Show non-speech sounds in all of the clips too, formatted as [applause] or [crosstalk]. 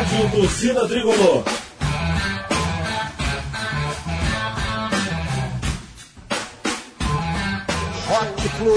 Rádio Torcida Tricolor. Rock Flu.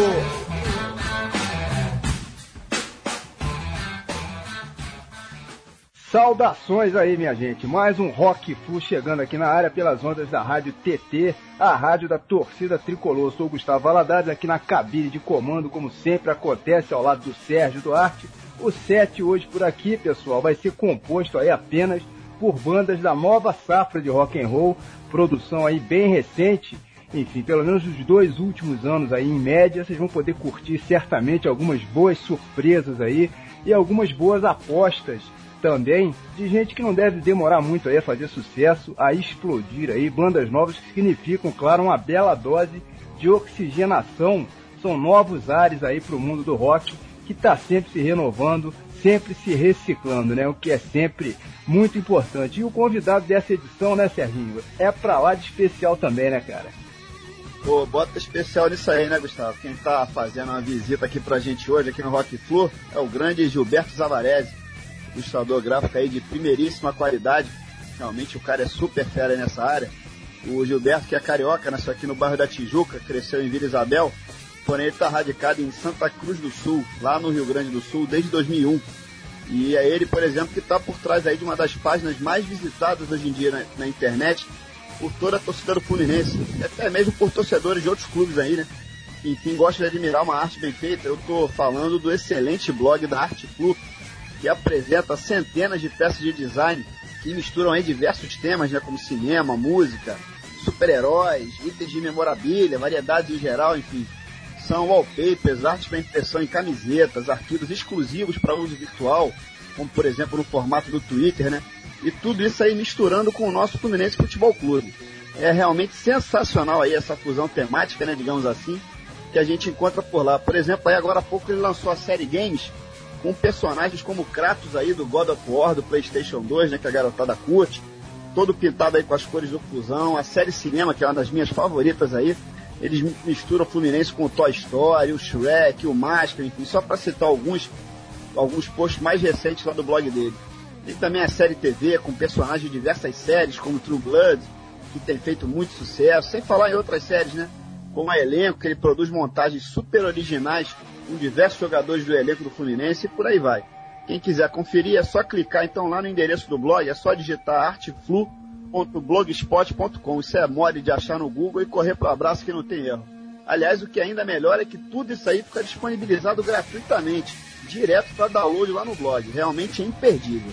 Saudações aí, minha gente. Mais um Rock Flu chegando aqui na área pelas ondas da Rádio TT, a rádio da torcida tricolor. Sou o Gustavo Valadares aqui na cabine de comando, como sempre acontece ao lado do Sérgio Duarte. O set hoje por aqui, pessoal, vai ser composto aí apenas por bandas da nova safra de rock and roll, produção aí bem recente. Enfim, pelo menos os dois últimos anos aí em média, vocês vão poder curtir certamente algumas boas surpresas aí e algumas boas apostas também de gente que não deve demorar muito aí a fazer sucesso, a explodir aí, bandas novas que significam, claro, uma bela dose de oxigenação. São novos ares aí para o mundo do rock que está sempre se renovando, sempre se reciclando, né? O que é sempre muito importante. E o convidado dessa edição, né, Serginho? É para lá de especial também, né, cara? Pô, bota especial nisso aí, né, Gustavo? Quem tá fazendo uma visita aqui pra gente hoje, aqui no Rock Flu, é o grande Gilberto Zavarese ilustrador gráfico aí de primeiríssima qualidade. Realmente o cara é super fera nessa área. O Gilberto, que é carioca, nasceu aqui no bairro da Tijuca, cresceu em Vila Isabel, porém ele está radicado em Santa Cruz do Sul, lá no Rio Grande do Sul, desde 2001. E é ele, por exemplo, que está por trás aí de uma das páginas mais visitadas hoje em dia na, na internet por toda a torcida do Fluminense, até mesmo por torcedores de outros clubes aí, né? Enfim, gosta de admirar uma arte bem feita, eu estou falando do excelente blog da Arte Flu, que apresenta centenas de peças de design que misturam aí diversos temas, né, como cinema, música, super-heróis, itens de memorabilia, variedades em geral, enfim. São wallpapers, artes para impressão em camisetas, arquivos exclusivos para uso virtual, como por exemplo no formato do Twitter, né? E tudo isso aí misturando com o nosso Fluminense Futebol Clube. É realmente sensacional aí essa fusão temática, né, digamos assim, que a gente encontra por lá. Por exemplo, aí agora há pouco ele lançou a série Games, com personagens como Kratos aí do God of War, do Playstation 2, né, que a garotada curte, todo pintado aí com as cores do Fusão, a série Cinema, que é uma das minhas favoritas aí, eles misturam Fluminense com o Toy Story, o Shrek, o Máscara, enfim, só para citar alguns, alguns posts mais recentes lá do blog dele. Tem também a série TV com personagens de diversas séries, como True Blood, que tem feito muito sucesso, sem falar em outras séries, né? Como a Elenco, que ele produz montagens super originais com diversos jogadores do elenco do Fluminense e por aí vai. Quem quiser conferir é só clicar então lá no endereço do blog, é só digitar arteflu.blogspot.com. Isso é mole de achar no Google e correr pro abraço que não tem erro. Aliás, o que ainda melhor é que tudo isso aí fica disponibilizado gratuitamente, direto para download lá no blog. Realmente é imperdível.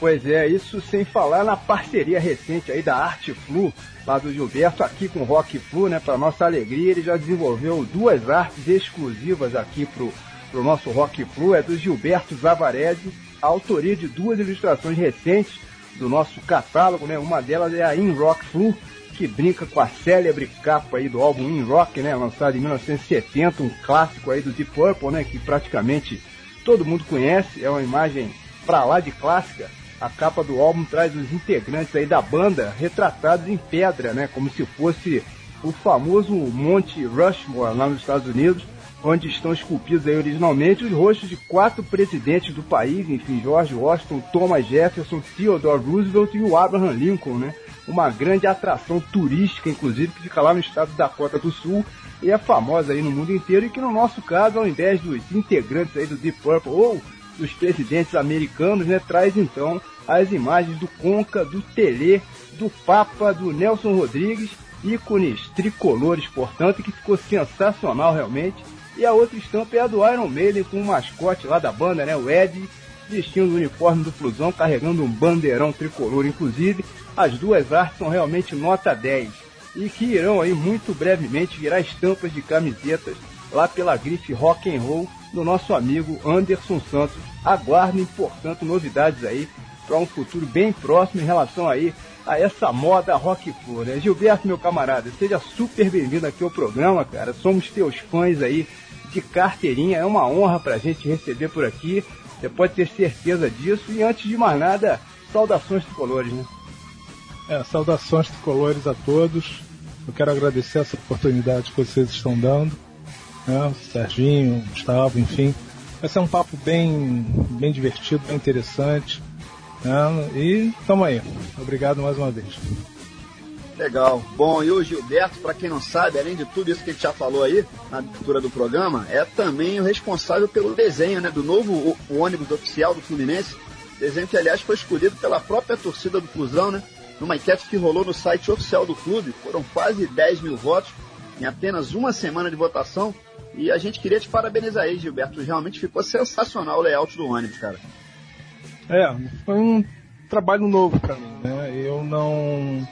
Pois é, isso sem falar na parceria recente aí da Arte Flu, lá do Gilberto, aqui com o Rock Flu, né? Para nossa alegria, ele já desenvolveu duas artes exclusivas aqui pro, pro nosso Rock Flu, é do Gilberto Zavarese, autoria de duas ilustrações recentes do nosso catálogo, né? Uma delas é a In Rock Flu, que brinca com a célebre capa aí do álbum In Rock, né? Lançado em 1970, um clássico aí do Deep Purple, né? Que praticamente todo mundo conhece, é uma imagem pra lá de clássica a capa do álbum traz os integrantes aí da banda retratados em pedra, né? Como se fosse o famoso Monte Rushmore lá nos Estados Unidos, onde estão esculpidos originalmente os rostos de quatro presidentes do país, enfim, George Washington, Thomas Jefferson, Theodore Roosevelt e o Abraham Lincoln, né? Uma grande atração turística, inclusive, que fica lá no estado da Dakota do Sul e é famosa aí no mundo inteiro e que no nosso caso, ao invés dos integrantes aí do Deep Purple ou dos presidentes americanos, né, traz então as imagens do Conca, do Tele, do Papa, do Nelson Rodrigues, ícones tricolores, portanto, que ficou sensacional realmente. E a outra estampa é a do Iron Maiden com o mascote lá da banda, né, o Ed, vestindo o uniforme do Flusão, carregando um bandeirão tricolor, inclusive. As duas artes são realmente nota 10 e que irão aí muito brevemente virar estampas de camisetas lá pela grife Rock and Roll do nosso amigo Anderson Santos. Aguardem, portanto, novidades aí para um futuro bem próximo em relação aí a essa moda rock floor, né? Gilberto, meu camarada, seja super bem-vindo aqui ao programa, cara. Somos teus fãs aí de carteirinha. É uma honra pra gente receber por aqui. Você pode ter certeza disso. E antes de mais nada, saudações tricolores, né? É, saudações tricolores a todos. Eu quero agradecer essa oportunidade que vocês estão dando né? Serginho, Gustavo, enfim. Vai ser um papo bem, bem divertido, bem interessante. Né? E tamo aí. Obrigado mais uma vez. Legal. Bom, e o Gilberto, para quem não sabe, além de tudo isso que a gente já falou aí na abertura do programa, é também o responsável pelo desenho né, do novo ônibus oficial do Fluminense. Desenho que, aliás, foi escolhido pela própria torcida do Fusão, né? Numa enquete que rolou no site oficial do clube. Foram quase 10 mil votos em apenas uma semana de votação. E a gente queria te parabenizar aí, Gilberto. Realmente ficou sensacional o layout do ônibus, cara. É, foi um trabalho novo para mim, né? Eu não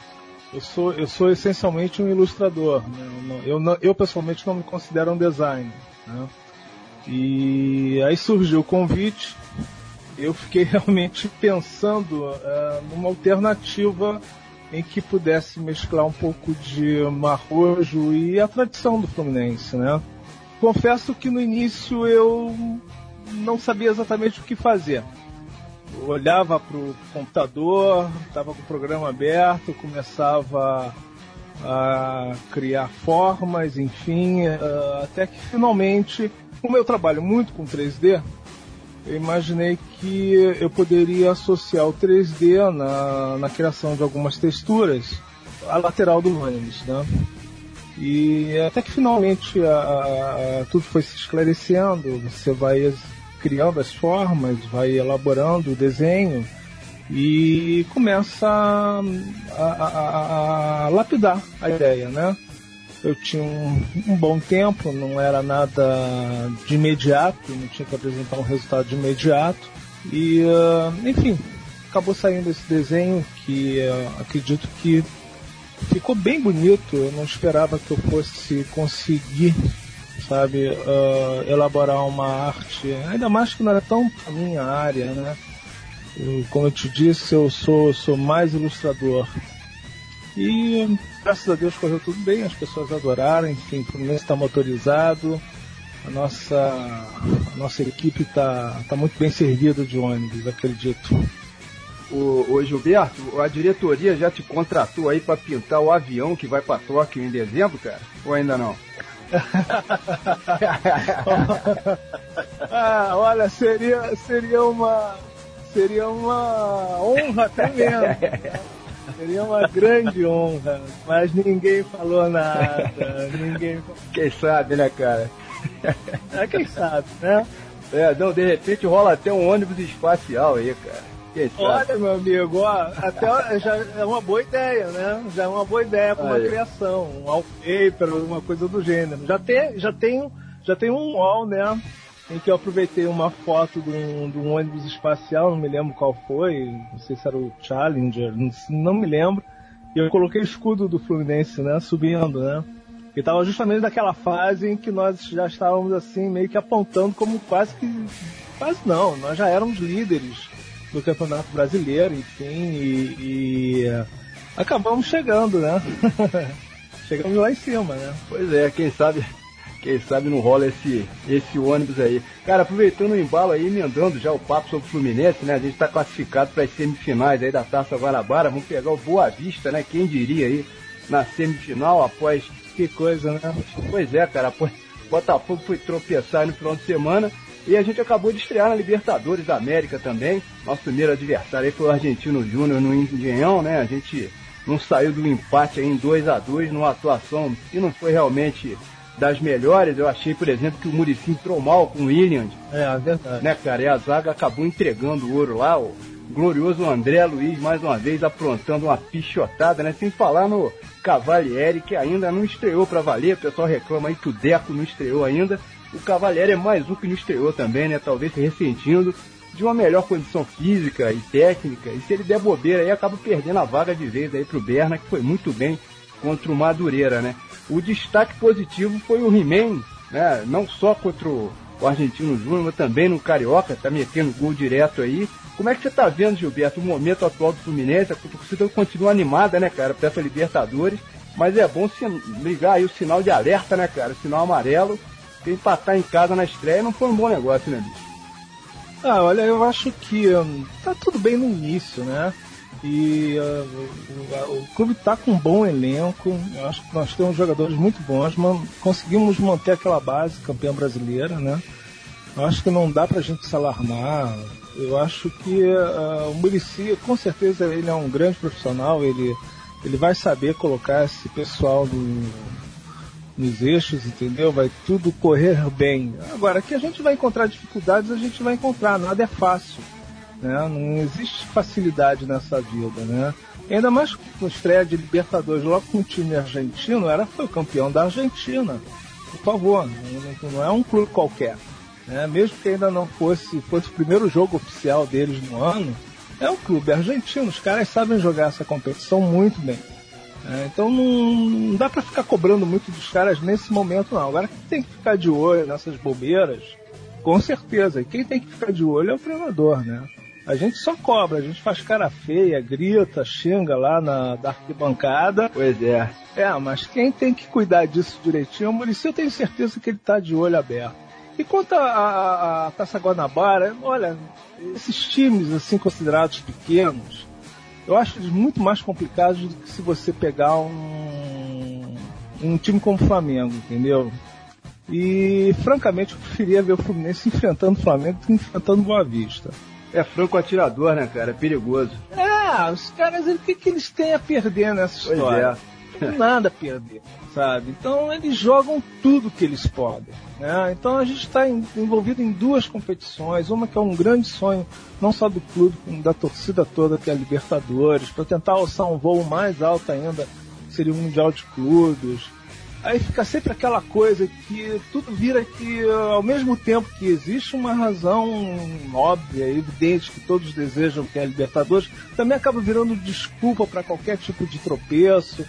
eu sou, eu sou essencialmente um ilustrador. Né? Eu, não, eu, pessoalmente não me considero um designer. Né? E aí surgiu o convite. Eu fiquei [laughs] realmente pensando uh, numa alternativa em que pudesse mesclar um pouco de marrojo e a tradição do Fluminense, né? Confesso que no início eu não sabia exatamente o que fazer olhava para o computador, estava com o programa aberto, começava a criar formas, enfim, eh, até que finalmente, como eu trabalho muito com 3D, eu imaginei que eu poderia associar o 3D na, na criação de algumas texturas à lateral do ônibus, né? E até que finalmente a, a, tudo foi se esclarecendo, você vai criando as formas, vai elaborando o desenho e começa a, a, a, a lapidar a ideia, né? Eu tinha um, um, bom tempo, não era nada de imediato, não tinha que apresentar um resultado de imediato. E, uh, enfim, acabou saindo esse desenho que uh, acredito que ficou bem bonito. Eu não esperava que eu fosse conseguir sabe, uh, elaborar uma arte, ainda mais que não era tão a minha área, né? Como eu te disse, eu sou, sou mais ilustrador. E graças a Deus correu tudo bem, as pessoas adoraram, enfim, o Fluminense está motorizado, a nossa, a nossa equipe está tá muito bem servida de ônibus, acredito. O, o Gilberto, a diretoria já te contratou aí para pintar o avião que vai para Tóquio em dezembro, cara? Ou ainda não? Ah, olha, seria, seria uma seria uma honra tremenda. Seria uma grande honra, mas ninguém falou nada. Ninguém Quem sabe, né, cara? É, quem sabe, né? É, não, de repente rola até um ônibus espacial aí, cara. Olha, meu amigo, ó, até já é uma boa ideia, né? Já é uma boa ideia para uma Aí. criação, um wallpaper, uma coisa do gênero. Já tem, já tem, já tem um wall, né? Em que eu aproveitei uma foto de um, de um ônibus espacial, não me lembro qual foi, não sei se era o Challenger, não, me lembro. E eu coloquei o escudo do Fluminense, né? Subindo, né? E estava justamente naquela fase em que nós já estávamos assim, meio que apontando como quase que. Quase não, nós já éramos líderes do Campeonato Brasileiro, enfim, e, e acabamos chegando, né? [laughs] Chegamos lá em cima, né? Pois é, quem sabe, quem sabe não rola esse, esse ônibus aí. Cara, aproveitando o embalo aí, emendando já o papo sobre o Fluminense, né? A gente está classificado para as semifinais aí da Taça Guanabara, vamos pegar o Boa Vista, né? Quem diria aí na semifinal após. Que coisa, né? Pois é, cara, após Botafogo foi tropeçar no final de semana e a gente acabou de estrear na Libertadores da América também. Nosso primeiro adversário aí foi o Argentino Júnior no Engenhão, né? A gente não saiu do empate aí em 2 a 2 numa atuação que não foi realmente das melhores. Eu achei, por exemplo, que o Murici entrou mal com o Williams. É, é verdade. Né, cara? E a zaga acabou entregando o ouro lá. O glorioso André Luiz, mais uma vez, aprontando uma pichotada, né? Sem falar no Cavalieri, que ainda não estreou para valer. O pessoal reclama aí que o Deco não estreou ainda o Cavalieri é mais um que não estreou também, né? Talvez se ressentindo de uma melhor condição física e técnica. E se ele der bobeira aí, acaba perdendo a vaga de vez aí pro Berna, que foi muito bem contra o Madureira, né? O destaque positivo foi o He-Man, né? Não só contra o Argentino Júnior, mas também no Carioca, tá metendo gol direto aí. Como é que você tá vendo, Gilberto, o momento atual do Fluminense? A torcida continua animada, né, cara, pra essa Libertadores. Mas é bom ligar aí o sinal de alerta, né, cara? O sinal amarelo porque empatar em casa na estreia não foi um bom negócio, né, bicho? Ah, olha, eu acho que um, tá tudo bem no início, né? E uh, o, clube tá com um bom elenco. Eu acho que nós temos jogadores muito bons, mas conseguimos manter aquela base campeã brasileira, né? Eu acho que não dá pra gente se alarmar. Eu acho que uh, o Murici, com certeza, ele é um grande profissional, ele, ele vai saber colocar esse pessoal no, nos eixos, entendeu? Vai tudo correr bem. Agora, que a gente vai encontrar dificuldades, a gente vai encontrar, nada é fácil. Né? Não existe facilidade nessa vida, né? Ainda mais com estreia de Libertadores logo com o time argentino, era foi o campeão da Argentina. Por favor, não, é um clube qualquer. Né? Mesmo que ainda não fosse, fosse o primeiro jogo oficial deles no ano, é um clube argentino, os caras sabem jogar essa competição muito bem. É, então não, não dá para ficar cobrando muito dos caras nesse momento não. Agora quem tem que ficar de olho nessas bobeiras, com certeza. E quem tem que ficar de olho é o treinador, né? A gente só cobra, a gente faz cara feia, grita, xinga lá na da arquibancada. Pois é. É, mas quem tem que cuidar disso direitinho, o Muricy eu tenho certeza que ele tá de olho aberto. E quanto à Taça Guanabara, olha, esses times assim considerados pequenos, eu acho eles muito mais complicados do que se você pegar um, um time como o Flamengo, entendeu? E francamente eu preferia ver o Fluminense enfrentando o Flamengo do que enfrentando o Boa Vista. É franco atirador, né, cara? É perigoso. É, os caras, o que, que eles têm a perder nessa história? Pois Nada a perder, sabe? Então eles jogam tudo que eles podem. Né? Então a gente está envolvido em duas competições, uma que é um grande sonho, não só do clube, como da torcida toda, que é a Libertadores, para tentar alçar um voo mais alto ainda, seria o Mundial de Clubes aí fica sempre aquela coisa que tudo vira que, ao mesmo tempo que existe uma razão óbvia, evidente, que todos desejam que é a Libertadores, também acaba virando desculpa para qualquer tipo de tropeço.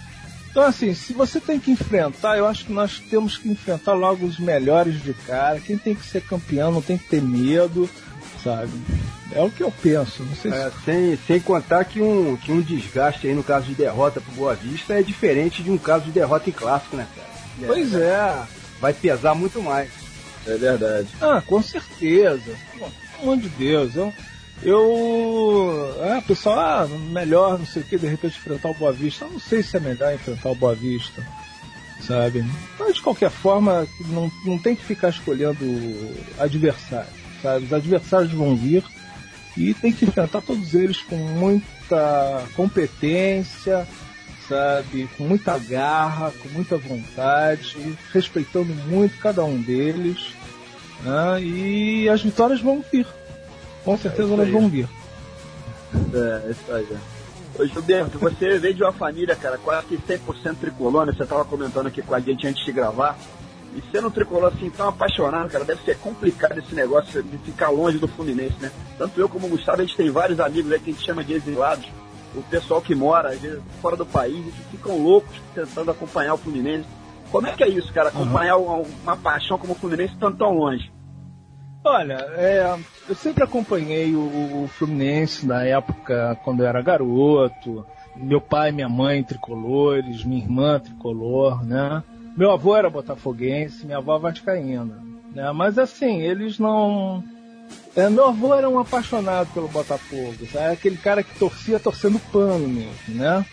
Então, assim, se você tem que enfrentar, eu acho que nós temos que enfrentar logo os melhores de cara. Quem tem que ser campeão não tem que ter medo, sabe? É o que eu penso. Não sei é, se... sem, sem contar que um, que um desgaste aí no caso de derrota pro Boa Vista é diferente de um caso de derrota em clássico, né, cara? Pois é. Vai pesar muito mais. É verdade. Ah, com certeza. Pelo amor de Deus, eu. Eu. É, pessoal, ah, melhor, não sei o que, de repente enfrentar o Boa Vista. Eu não sei se é melhor enfrentar o Boa Vista. Sabe? Mas de qualquer forma, não, não tem que ficar escolhendo adversários. Sabe? Os adversários vão vir e tem que enfrentar todos eles com muita competência, sabe? Com muita garra, com muita vontade, respeitando muito cada um deles. Né? E as vitórias vão vir. Com certeza é elas vão vir. É, isso aí. Ô Gilberto, você veio de uma família, cara, quase que 100% tricolor, né? Você tava comentando aqui com a gente antes de gravar. E sendo um tricolor assim tão apaixonado, cara, deve ser complicado esse negócio de ficar longe do Fluminense, né? Tanto eu como o Gustavo, a gente tem vários amigos aí que a gente chama de exilados o pessoal que mora, às vezes, fora do país, que ficam loucos tentando acompanhar o Fluminense. Como é que é isso, cara? Acompanhar uhum. uma, uma, paixão como o Fluminense tão, tão longe? Olha, é, eu sempre acompanhei o, o, Fluminense na época quando eu era garoto. Meu pai, minha mãe tricolores, minha irmã tricolor, né? Meu avô era botafoguense, minha avó vascaína, né? Mas assim, eles não é, meu avô era um apaixonado pelo Botafogo, sabe? aquele cara que torcia torcendo pano mesmo, né?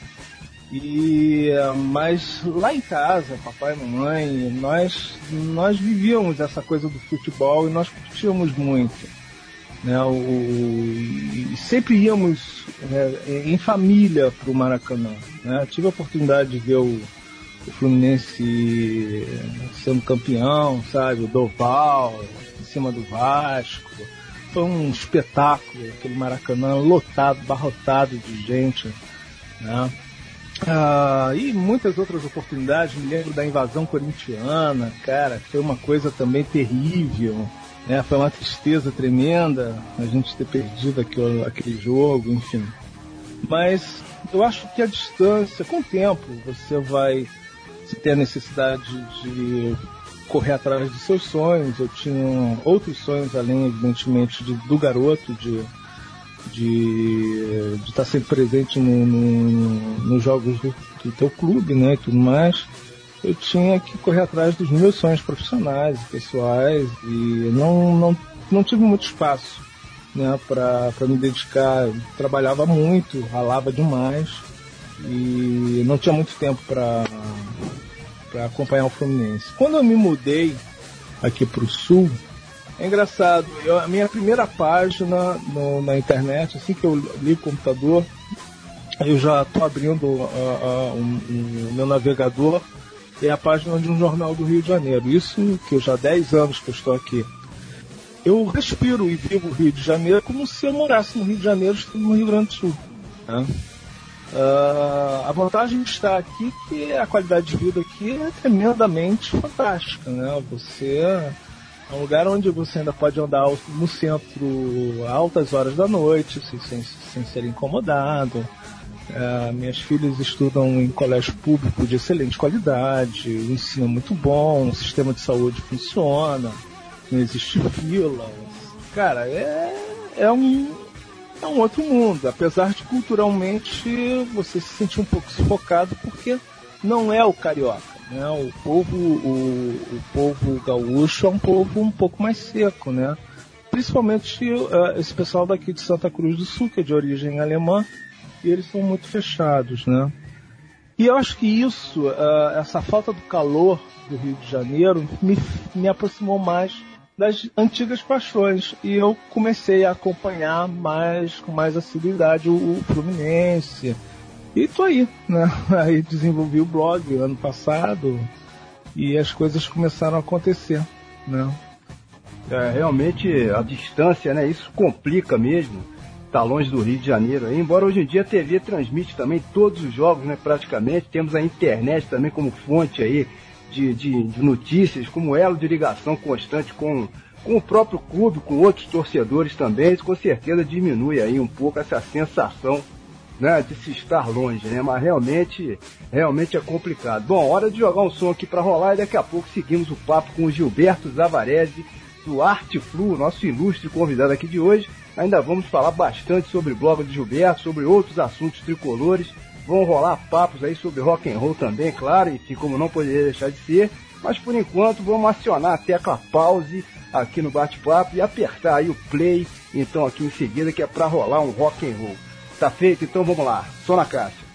E mas lá em casa, papai e mamãe, nós nós vivíamos essa coisa do futebol e nós curtíamos muito, né? O, e sempre íamos é, em família para o Maracanã, né? Tive a oportunidade de ver o, o Fluminense sendo campeão, sabe? O Doval em cima do Vasco foi um espetáculo, aquele Maracanã lotado, barrotado de gente, né? Ah, e muitas outras oportunidades, me lembro da invasão corintiana, cara, foi uma coisa também terrível, né? Foi uma tristeza tremenda a gente ter perdido aquele, aquele jogo, enfim. Mas eu acho que a distância, com o tempo, você vai ter a necessidade de correr atrás de seus sonhos. Eu tinha outros sonhos além, evidentemente, de, do garoto, de de, estar sempre presente no, no, nos jogos do, do teu clube, né, e tudo mais. Eu tinha que correr atrás dos meus sonhos profissionais, pessoais, e não, não, não tive muito espaço né, para me dedicar. Eu trabalhava muito, ralava demais e não tinha muito tempo para acompanhar o Fluminense. Quando eu me mudei aqui para o sul, É engraçado, eu, a minha primeira página no, na internet, assim que eu li o computador, eu já estou abrindo uh, uh, um, um, meu navegador, é a página de um jornal do Rio de Janeiro. Isso que eu já há 10 anos que estou aqui. Eu respiro e vivo o Rio de Janeiro como se eu morasse no Rio de Janeiro, no Rio Grande do Sul. Né? Uh, a vantagem estar aqui que a qualidade de vida aqui é tremendamente fantástica, né? Você é um lugar onde você ainda pode andar no centro altas horas da noite, sem, sem, ser incomodado. Uh, minhas filhas estudam em colégio público de excelente qualidade, o ensino é muito bom, o sistema de saúde funciona, não existe fila. Cara, é, é um, é um outro mundo, apesar de culturalmente você se sentir um pouco sufocado porque não é o carioca. Né? O povo, o, o povo gaúcho é um povo um pouco mais seco, né? Principalmente uh, esse pessoal daqui de Santa Cruz do Sul, que é de origem alemã, e eles são muito fechados, né? E eu acho que isso, uh, essa falta do calor do Rio de Janeiro, me, me aproximou mais das antigas paixões e eu comecei a acompanhar mais com mais assiduidade o, o Fluminense e tô aí, né? [laughs] Aí desenvolvi o blog ano passado e as coisas começaram a acontecer, né? É, realmente a distância, né? Isso complica mesmo. Tá longe do Rio de Janeiro aí, embora hoje em dia a TV transmite também todos os jogos, né? Praticamente. Temos a internet também como fonte aí de, de, de notícias, como elo de ligação constante com, com o próprio clube, com outros torcedores também, isso com certeza diminui aí um pouco essa sensação né, de se estar longe, né? Mas realmente, realmente é complicado. Bom, hora de jogar um som aqui para rolar e daqui a pouco seguimos o papo com o Gilberto Zavarese do Arte Flu, nosso ilustre convidado aqui de hoje. Ainda vamos falar bastante sobre o blog do Gilberto, sobre outros assuntos tricolores Vão rolar papos aí sobre rock and roll também, claro, e como não poderia deixar de ser. Mas por enquanto vamos acionar a tecla pause aqui no bate-papo e apertar aí o play, então aqui em seguida, que é para rolar um rock and roll. Tá feito? Então vamos lá. Só na caixa.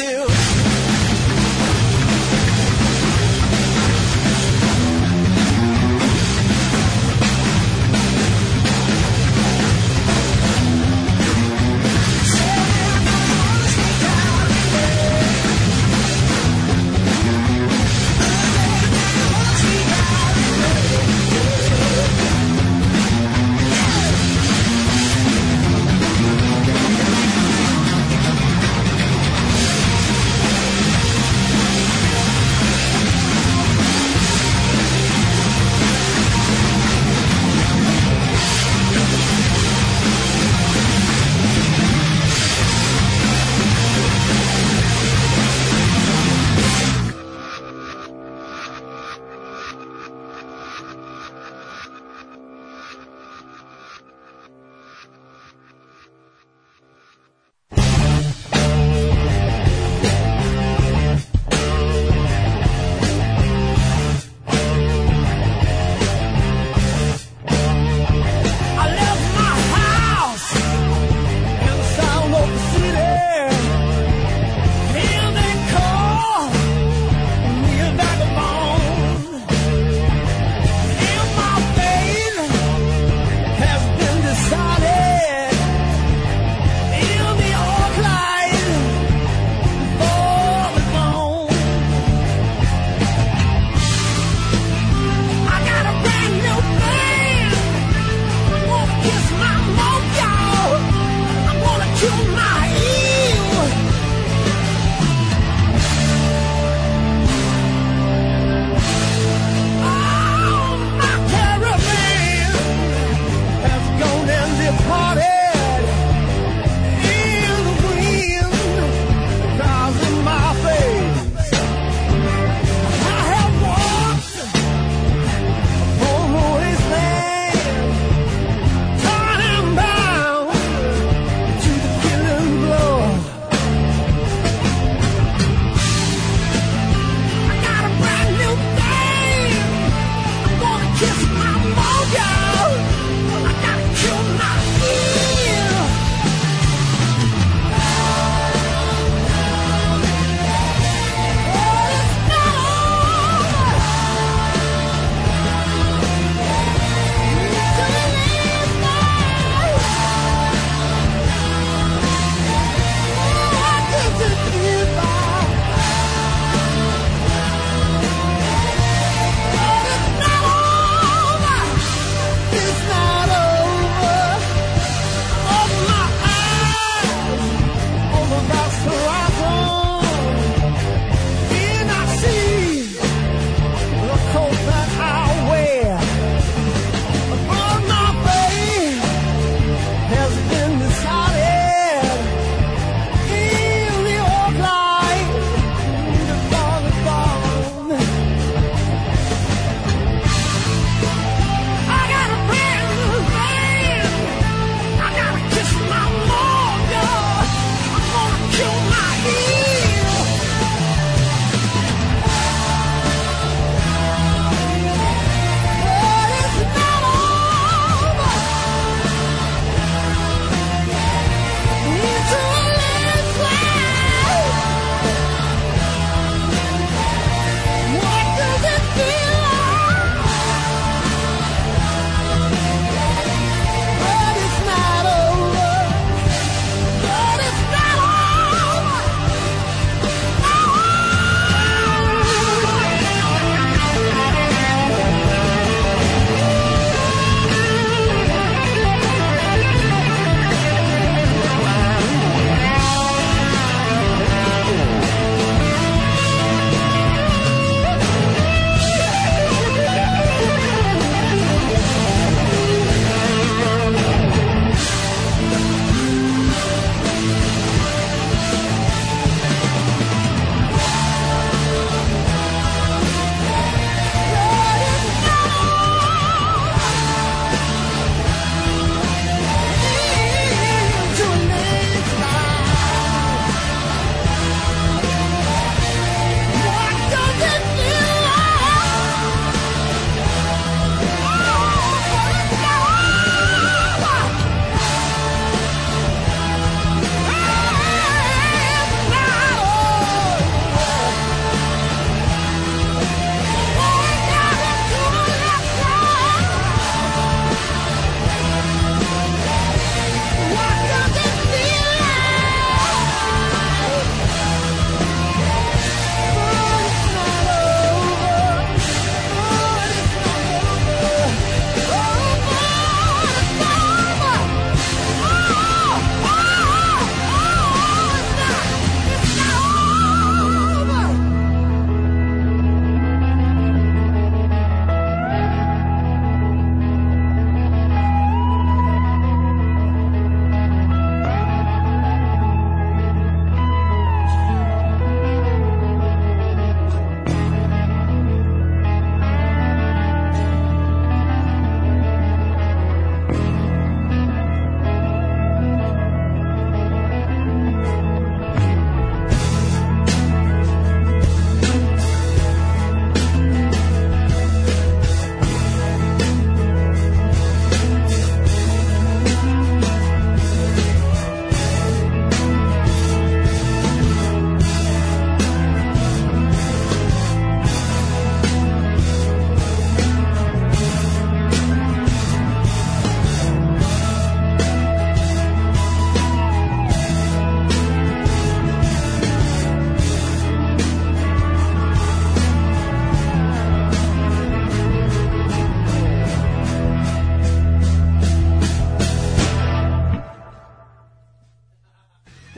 to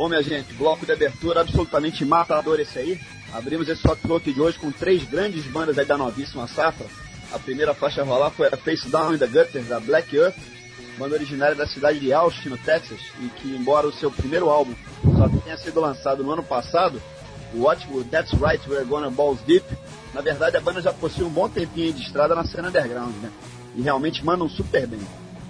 Bom, minha gente, bloco de abertura absolutamente matador esse aí. Abrimos esse Rock Float de hoje com três grandes bandas aí da novíssima safra. A primeira faixa a rolar foi a Face Down in the Gutters, da Black Earth, banda originária da cidade de Austin, no Texas, e que, embora o seu primeiro álbum só tenha sido lançado no ano passado, o ótimo That's Right, We're Gonna Balls Deep, na verdade a banda já possui um bom tempinho de estrada na cena underground, né? E realmente mandam super bem.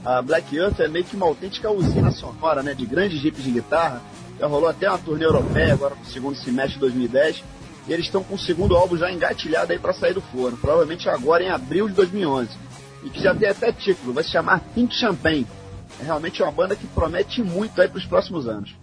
A Black Earth é meio que uma autêntica usina sonora, né? De grandes jipes de guitarra. Já rolou até uma turnê europeia agora no segundo semestre de 2010 e eles estão com o segundo álbum já engatilhado aí para sair do forno, provavelmente agora em abril de 2011. E que já tem até título, vai se chamar Pink Champagne. É realmente uma banda que promete muito aí para os próximos anos.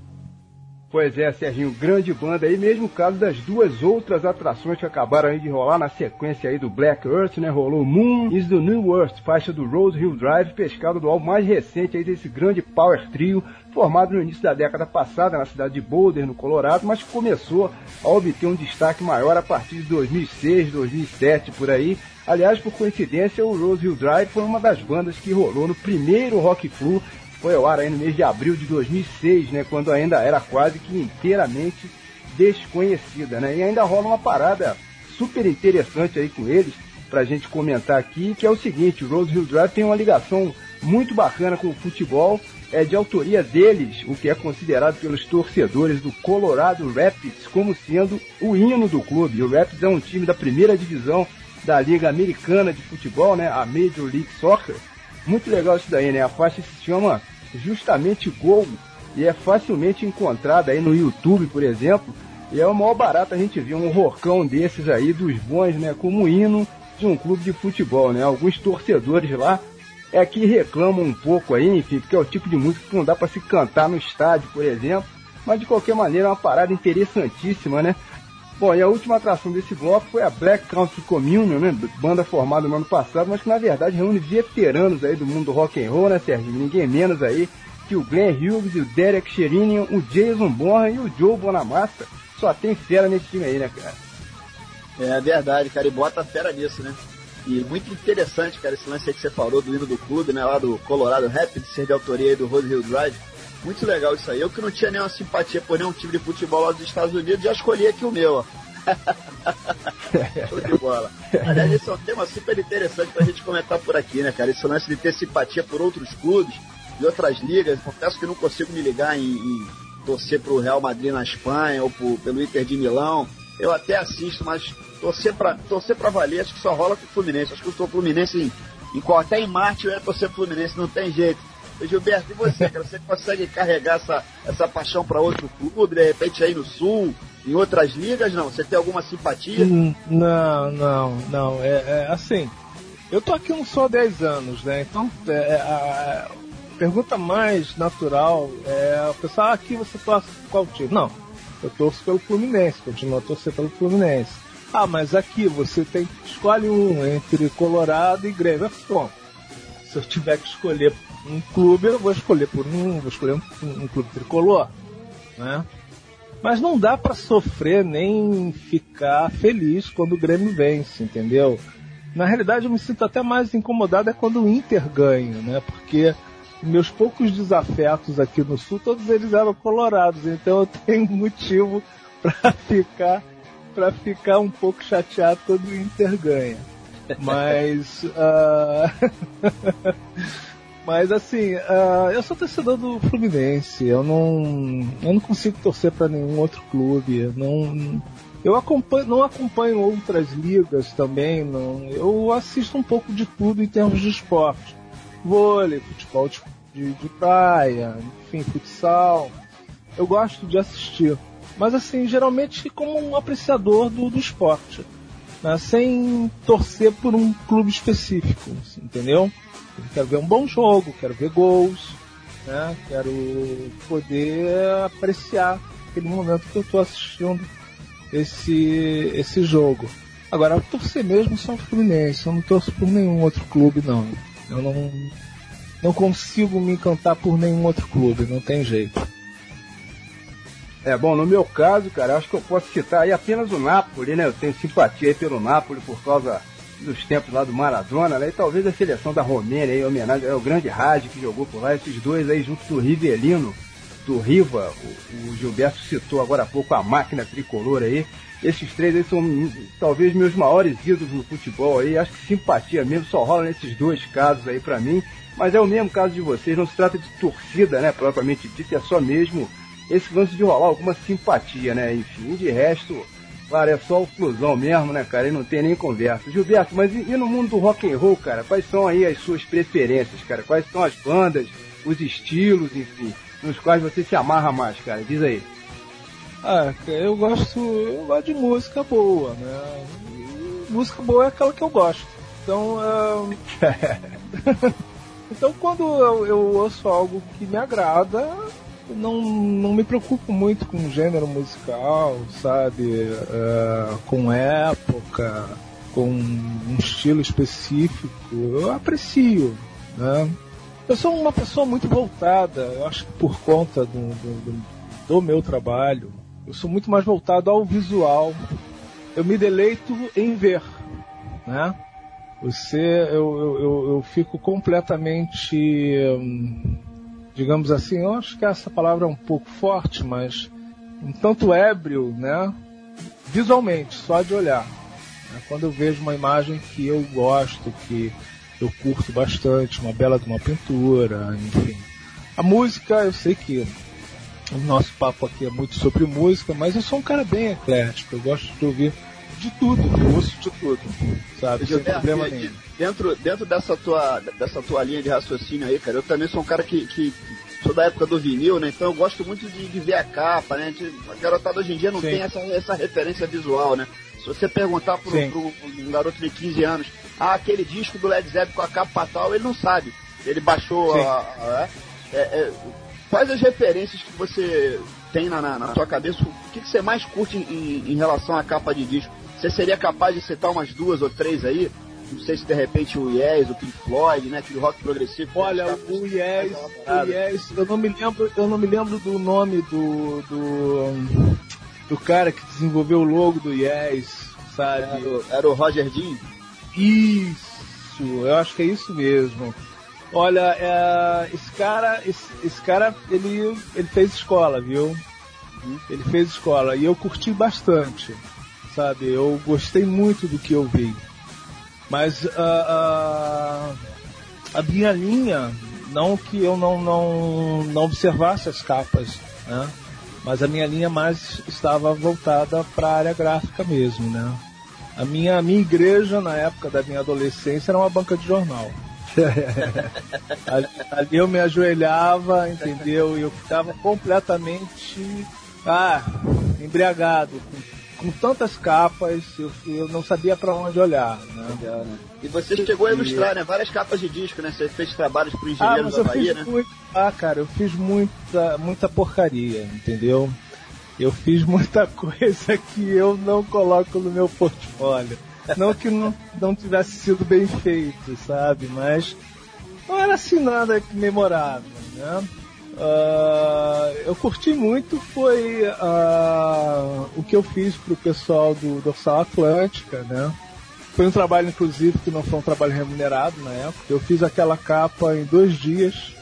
Pois é, Serginho, grande banda aí, mesmo caso das duas outras atrações que acabaram aí de rolar na sequência aí do Black Earth, né? Rolou Moon is the New Earth, faixa do Rose Hill Drive, pescado do álbum mais recente aí desse grande power trio, formado no início da década passada na cidade de Boulder, no Colorado, mas que começou a obter um destaque maior a partir de 2006, 2007, por aí. Aliás, por coincidência, o Rose Hill Drive foi uma das bandas que rolou no primeiro Rock Flu foi ao ar aí no mês de abril de 2006, né, quando ainda era quase que inteiramente desconhecida, né? E ainda rola uma parada super interessante aí com eles pra gente comentar aqui, que é o seguinte, o Rose Hill Drive tem uma ligação muito bacana com o futebol, é de autoria deles, o que é considerado pelos torcedores do Colorado Rapids como sendo o hino do clube. O Rapids é um time da primeira divisão da Liga Americana de Futebol, né, a Major League Soccer. Muito legal isso daí, né? A faixa se chama justamente Gol e é facilmente encontrada aí no YouTube, por exemplo. E é o maior barato a gente ver um rocão desses aí dos bons, né? Como hino de um clube de futebol, né? Alguns torcedores lá é que reclamam um pouco aí, enfim, porque é o tipo de música que não dá para se cantar no estádio, por exemplo. Mas de qualquer maneira é uma parada interessantíssima, né? Bom, e a última atração desse bloco foi a Black Country Communion, né? Banda formada no ano passado, mas que na verdade reúne veteranos aí do mundo do rock and roll, né, Sérgio? Ninguém menos aí que o Glenn Hughes, o Derek Sherinian, o Jason Bonham e o Joe Bonamassa. Só tem fera nesse time aí, né, cara? É verdade, cara, e bota fera nisso, né? E muito interessante, cara, esse lance aí que você falou do hino do clube, né, lá do Colorado Rapids, ser de autoria aí do Rose Hill Drive. Muito legal isso aí. Eu que não tinha nenhuma simpatia por nenhum time de futebol lá dos Estados Unidos, já escolhi aqui o meu, ó. [laughs] Show de bola. Aliás, esse é um tema super interessante pra gente comentar por aqui, né, cara? Esse lance de ter simpatia por outros clubes e outras ligas. Confesso que não consigo me ligar em, em torcer pro Real Madrid na Espanha ou pro, pelo Inter de Milão. Eu até assisto, mas torcer pra, torcer pra valer acho que só rola com o Fluminense. Acho que eu sou Fluminense em, em, até em Marte eu ia torcer Fluminense, não tem jeito. Gilberto, e você, cara? Você consegue carregar essa, essa paixão para outro clube, de repente aí no Sul, em outras ligas, não? Você tem alguma simpatia? Hum, não, não, não. É, é, assim, eu tô aqui não só 10 anos, né? Então, é, é, a, pergunta mais natural é: o pessoal, ah, aqui você torce qual time? Não, eu torço pelo Fluminense, continuo a torcer pelo Fluminense. Ah, mas aqui você tem escolhe um entre Colorado e Grêmio. Bom, se eu tiver que escolher um clube, eu vou escolher por um, vou escolher um, um clube tricolor, né? Mas não dá para sofrer nem ficar feliz quando o Grêmio vence, entendeu? Na realidade, eu me sinto até mais incomodado é quando o Inter ganha, né? Porque meus poucos desafetos aqui no Sul, todos eles eram colorados, então eu tenho motivo para ficar para ficar um pouco chateado quando o Inter ganha. Mas uh... [laughs] [laughs] Mas assim, uh, eu sou torcedor do Fluminense. Eu não, eu não consigo torcer para nenhum outro clube. Eu não, eu acompanho, não acompanho outras ligas também. Não, eu assisto um pouco de tudo em termos de esporte. Vôlei, futebol de, de, praia, enfim, futsal. Eu gosto de assistir. Mas assim, geralmente como um apreciador do, do esporte. Né? Sem torcer por um clube específico, entendeu? quero ver um bom jogo, quero ver gols, né? Quero poder apreciar aquele momento que eu estou assistindo esse, esse jogo. Agora, torcer mesmo só o Fluminense, eu não torço por nenhum outro clube, não. Eu não, não consigo me encantar por nenhum outro clube, não tem jeito. É, bom, no meu caso, cara, acho que eu posso citar aí apenas o Napoli, né? Eu tenho simpatia aí pelo Napoli por causa dos tempos lá do Maradona, né? E talvez a seleção da Romênia, em homenagem ao grande Raj que jogou por lá, esses dois aí junto do Rivelino, do Riva, o, o, Gilberto citou agora há pouco a máquina tricolor aí. Esses três aí são talvez meus maiores ídolos no futebol aí. Acho que simpatia mesmo só rola nesses dois casos aí para mim. Mas é o mesmo caso de vocês, não se trata de torcida, né? Propriamente dito, é só mesmo esse lance de rolar alguma simpatia, né? Enfim, de resto, claro, é só o flusão mesmo, né, cara? E não tem nem conversa. Gilberto, mas e, e no mundo do rock and roll, cara? Quais são aí as suas preferências, cara? Quais são as bandas, os estilos, enfim, nos quais você se amarra mais, cara? Diz aí. Ah, eu gosto, eu gosto de música boa, né? E música boa é aquela que eu gosto. Então, uh... [laughs] então quando eu, eu ouço algo que me agrada, não, não me preocupo muito com gênero musical, sabe? Uh, com época, com um estilo específico. Eu aprecio, né? Eu sou uma pessoa muito voltada, eu acho que por conta do, do, do meu trabalho, eu sou muito mais voltado ao visual. Eu me deleito em ver, né? Você, eu, eu, eu, eu fico completamente hum, digamos assim, eu acho que essa palavra é um pouco forte, mas um tanto ébrio, né? Visualmente, só de olhar. Né? Quando eu vejo uma imagem que eu gosto, que eu curto bastante, uma bela de uma pintura, enfim. A música, eu sei que o nosso papo aqui é muito sobre música, mas eu sou um cara bem eclético, eu gosto de ouvir de tudo, eu ouço de tudo, sabe? Sem problema nenhum dentro, dentro dessa, tua, dessa tua linha de raciocínio aí, cara, eu também sou um cara que, que sou da época do vinil, né? Então eu gosto muito de, de ver a capa, né? De, a garotada hoje em dia não Sim. tem essa, essa referência visual, né? Se você perguntar para um garoto de 15 anos, ah, aquele disco do Led Zeppelin com a capa tal, ele não sabe. Ele baixou a, a, é, é, quais as referências que você tem na, na, na sua cabeça? O que, que você mais curte em, em, relação à capa de disco? Você seria capaz de citar umas duas ou três aí? não sei se de repente o Yes, o Pink Floyd, né, aquele rock progressivo. Olha, o Yes, o Yes, eu não me lembro, eu não me lembro do nome do do, do cara que desenvolveu o logo do Yes, sabe? Era era o Roger Dean. Isso, eu acho que é isso mesmo. Olha, é, esse cara, esse, esse, cara, ele, ele fez escola, viu? Ele fez escola e eu curti bastante, sabe? Eu gostei muito do que eu vi. Mas uh, uh, a minha linha, não que eu não, não, não observasse as capas, né? mas a minha linha mais estava voltada para a área gráfica mesmo. Né? A, minha, a minha igreja, na época da minha adolescência, era uma banca de jornal. [laughs] ali, ali, eu me ajoelhava, entendeu? E eu ficava completamente ah, embriagado com com tantas capas, eu, eu não sabia para onde olhar. Né? E você chegou a ilustrar, né? Várias capas de disco, né? Você fez trabalhos para engenheiros ah, da Bahia, né? Muito... Ah, cara, eu fiz muita, muita porcaria, entendeu? Eu fiz muita [laughs] coisa que eu não coloco no meu portfólio. Não que não, não tivesse sido bem feito, sabe? Mas não era assim nada memorável, né? Uh, eu curti muito foi uh, o que eu fiz pro pessoal do Dorsal Atlântica, né? Foi um trabalho, inclusive, que não foi um trabalho remunerado na época. Eu fiz aquela capa em dois dias,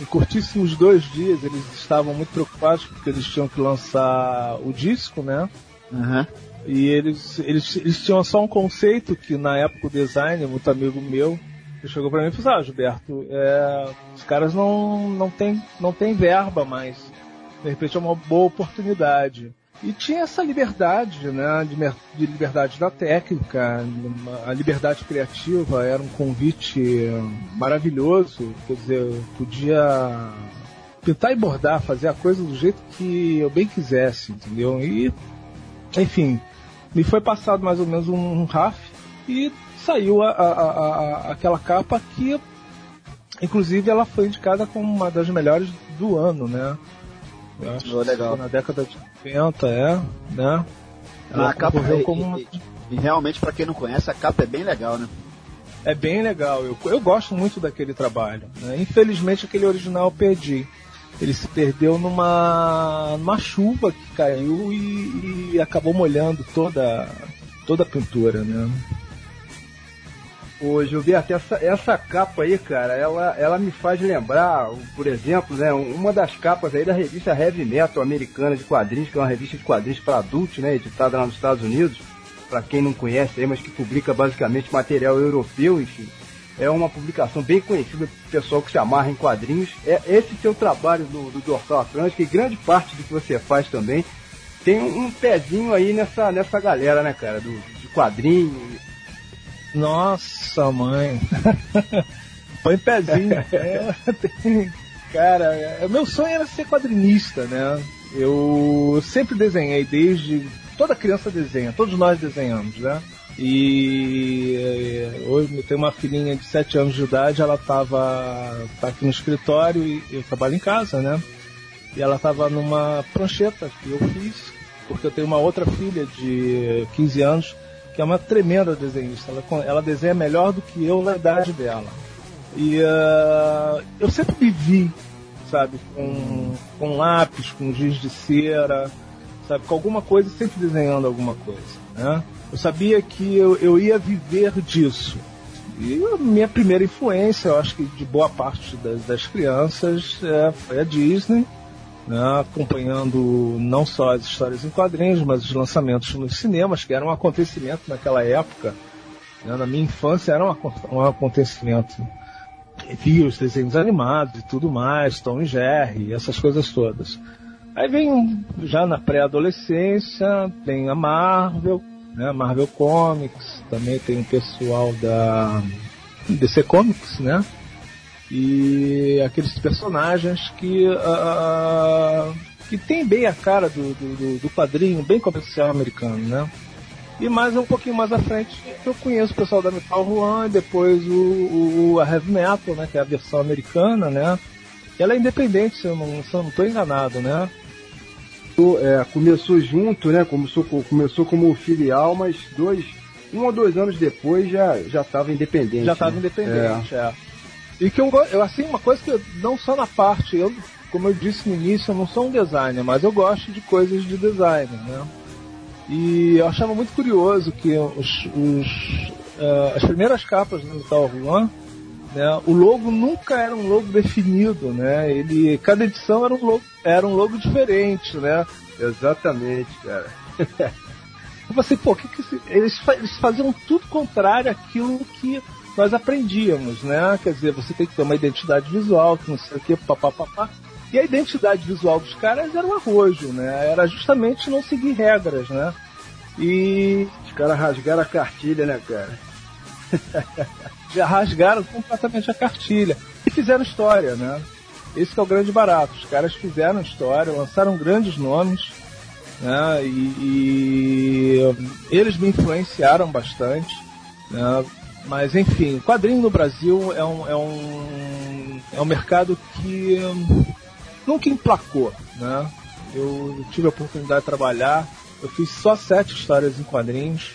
em curtíssimos dois dias. Eles estavam muito preocupados porque eles tinham que lançar o disco, né? Uhum. E eles, eles, eles tinham só um conceito que na época o designer, muito amigo meu, chegou para mim e falou: Ah, Gilberto, é, os caras não, não, tem, não tem verba mais. De repente é uma boa oportunidade. E tinha essa liberdade, né, de, de liberdade da técnica, a liberdade criativa era um convite maravilhoso. Quer dizer, eu podia pintar e bordar, fazer a coisa do jeito que eu bem quisesse, entendeu? E, enfim, me foi passado mais ou menos um RAF e saiu a, a, a, aquela capa que, inclusive, ela foi indicada como uma das melhores do ano, né? Eu acho oh, legal. na década de 90, é, né? Ela a capa é, como uma... e, e realmente, para quem não conhece, a capa é bem legal, né? É bem legal. Eu, eu gosto muito daquele trabalho. Né? Infelizmente, aquele original eu perdi. Ele se perdeu numa, numa chuva que caiu e, e acabou molhando toda, toda a pintura, né? Ô Gilberto, essa, essa capa aí, cara, ela, ela me faz lembrar, por exemplo, né, uma das capas aí da revista Heavy Metal americana de quadrinhos, que é uma revista de quadrinhos para adultos, né, editada lá nos Estados Unidos, para quem não conhece aí, mas que publica basicamente material europeu, enfim. É uma publicação bem conhecida do pessoal que se amarra em quadrinhos. É esse seu trabalho do, do Dorsal Atlântico, e grande parte do que você faz também, tem um, pezinho aí nessa, nessa galera, né, cara, do, de quadrinho, nossa, mãe. [laughs] Põe pezinho. [laughs] é, tem, cara, meu sonho era ser quadrinista, né? Eu sempre desenhei, desde. Toda criança desenha, todos nós desenhamos, né? E é, hoje tenho uma filhinha de 7 anos de idade, ela estava tá aqui no escritório e eu trabalho em casa, né? E ela estava numa prancheta que eu fiz, porque eu tenho uma outra filha de 15 anos que é uma tremenda desenhista. Ela, ela desenha melhor do que eu na idade dela. E uh, eu sempre me vi, sabe, com, com lápis, com giz de cera, sabe, com alguma coisa, sempre desenhando alguma coisa. Né? Eu sabia que eu, eu ia viver disso. E a minha primeira influência, eu acho que de boa parte das, das crianças, é, foi a Disney né, acompanhando não só as histórias em quadrinhos, mas os lançamentos nos cinemas, que era um acontecimento naquela época. Né, na minha infância era um, um acontecimento. Via os desenhos animados e tudo mais, Tom e Jerry, essas coisas todas. Aí vem já na pré-adolescência, tem a Marvel, né, Marvel Comics, também tem o pessoal da DC Comics, né? e aqueles personagens que uh, que tem bem a cara do, do, do, quadrinho, bem comercial americano, né? E mais um pouquinho mais à frente, eu conheço o pessoal da Metal Juan e depois o, o, a Heavy Metal, né? Que é a versão americana, né? Ela é independente, se eu não estou enganado, né? É, começou junto, né? Começou, começou como filial, mas dois, um ou dois anos depois já já estava independente. Já estava né? independente, é. é. E que eu, eu assim, uma coisa que eu, não só na parte, eu, como eu disse no início, eu não sou um designer, mas eu gosto de coisas de design, né? E eu achava muito curioso que os, os uh, as primeiras capas do Metal Juan, né, o logo nunca era um logo definido, né? Ele, cada edição era um logo, era um logo diferente, né? Exatamente, cara. [laughs] Eu falei, pô, que que eles, eles faziam tudo contrário àquilo que nós aprendíamos, né? Quer dizer, você tem que ter uma identidade visual, que não sei o que, papapá. E a identidade visual dos caras era um arrojo, né? Era justamente não seguir regras, né? E os caras rasgaram a cartilha, né, cara? [laughs] Rasgaram completamente a cartilha. E fizeram história, né? Esse é o grande barato. Os caras fizeram história, lançaram grandes nomes, né? E, e eles me influenciaram bastante. Né? Mas enfim, quadrinho no Brasil é um, é um, é um mercado que nunca emplacou, né? Eu tive a oportunidade de trabalhar, eu fiz só sete histórias em quadrinhos.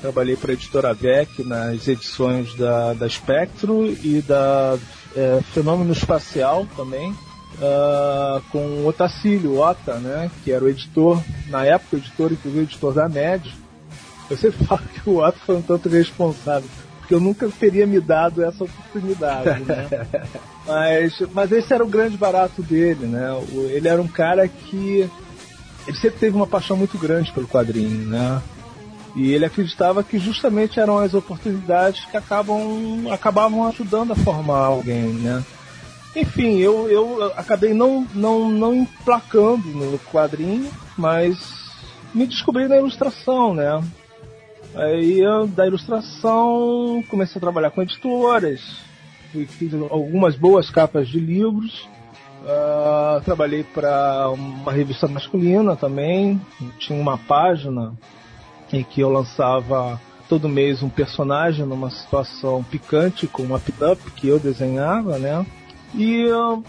Trabalhei para a editora VEC nas edições da, da Spectro e da é, Fenômeno Espacial também, uh, com o Otacílio Ota, né, que era o editor, na época, o editor, inclusive o editor da MED. Eu sempre [laughs] falo que o Otto foi um tanto responsável porque eu nunca teria me dado essa oportunidade, né? [laughs] mas, mas esse era o grande barato dele, né? Ele era um cara que ele sempre teve uma paixão muito grande pelo quadrinho, né? E ele acreditava que justamente eram as oportunidades que acabam, acabavam ajudando a formar alguém, né? Enfim, eu, eu acabei não, não, não emplacando no quadrinho, mas me descobri na ilustração, né? Aí da ilustração comecei a trabalhar com editoras, fiz algumas boas capas de livros. Uh, trabalhei para uma revista masculina também, tinha uma página em que eu lançava todo mês um personagem numa situação picante com uma pin-up que eu desenhava, né? E eu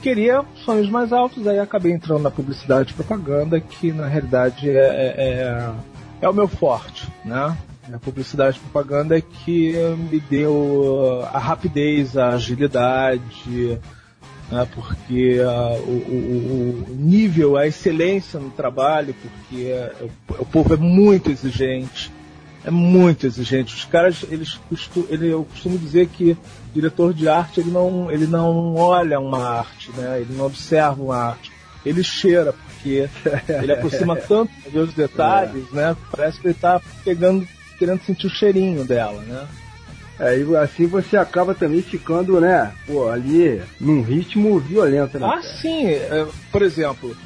queria sonhos mais altos, aí acabei entrando na publicidade e propaganda, que na realidade é, é, é é o meu forte, né? A publicidade e propaganda é que me deu a rapidez, a agilidade, né? porque uh, o, o, o, nível, a excelência no trabalho, porque uh, o, o, povo é muito exigente. é muito exigente. Os caras, eles costum, ele, eu costumo dizer que o diretor de arte ele não, ele não olha uma arte, né? Ele não observa uma arte. Ele cheira, porque [laughs] ele aproxima tanto os detalhes, é. né? Parece que ele está pegando, querendo sentir o cheirinho dela, né? Aí é, assim você acaba também ficando, né, pô, ali num ritmo violento, né? Ah, sim. É, por exemplo,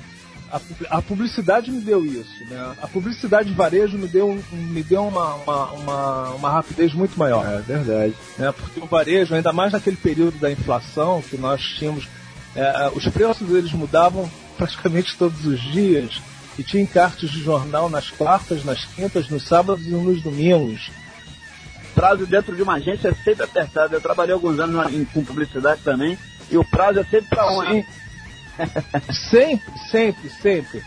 a, a, publicidade me deu isso, né? A publicidade de varejo me deu, me deu uma, uma, uma, uma rapidez muito maior. É verdade. Né? Porque o varejo, ainda mais naquele período da inflação que nós tínhamos, é, os preços eles mudavam praticamente todos os dias e tinha encartes de jornal nas quartas, nas quintas, nos sábados e nos domingos. Prazo dentro de uma agência é sempre apertado. Eu trabalhei alguns anos em, com publicidade também e o prazo é sempre para onde? [laughs] sempre, sempre, sempre.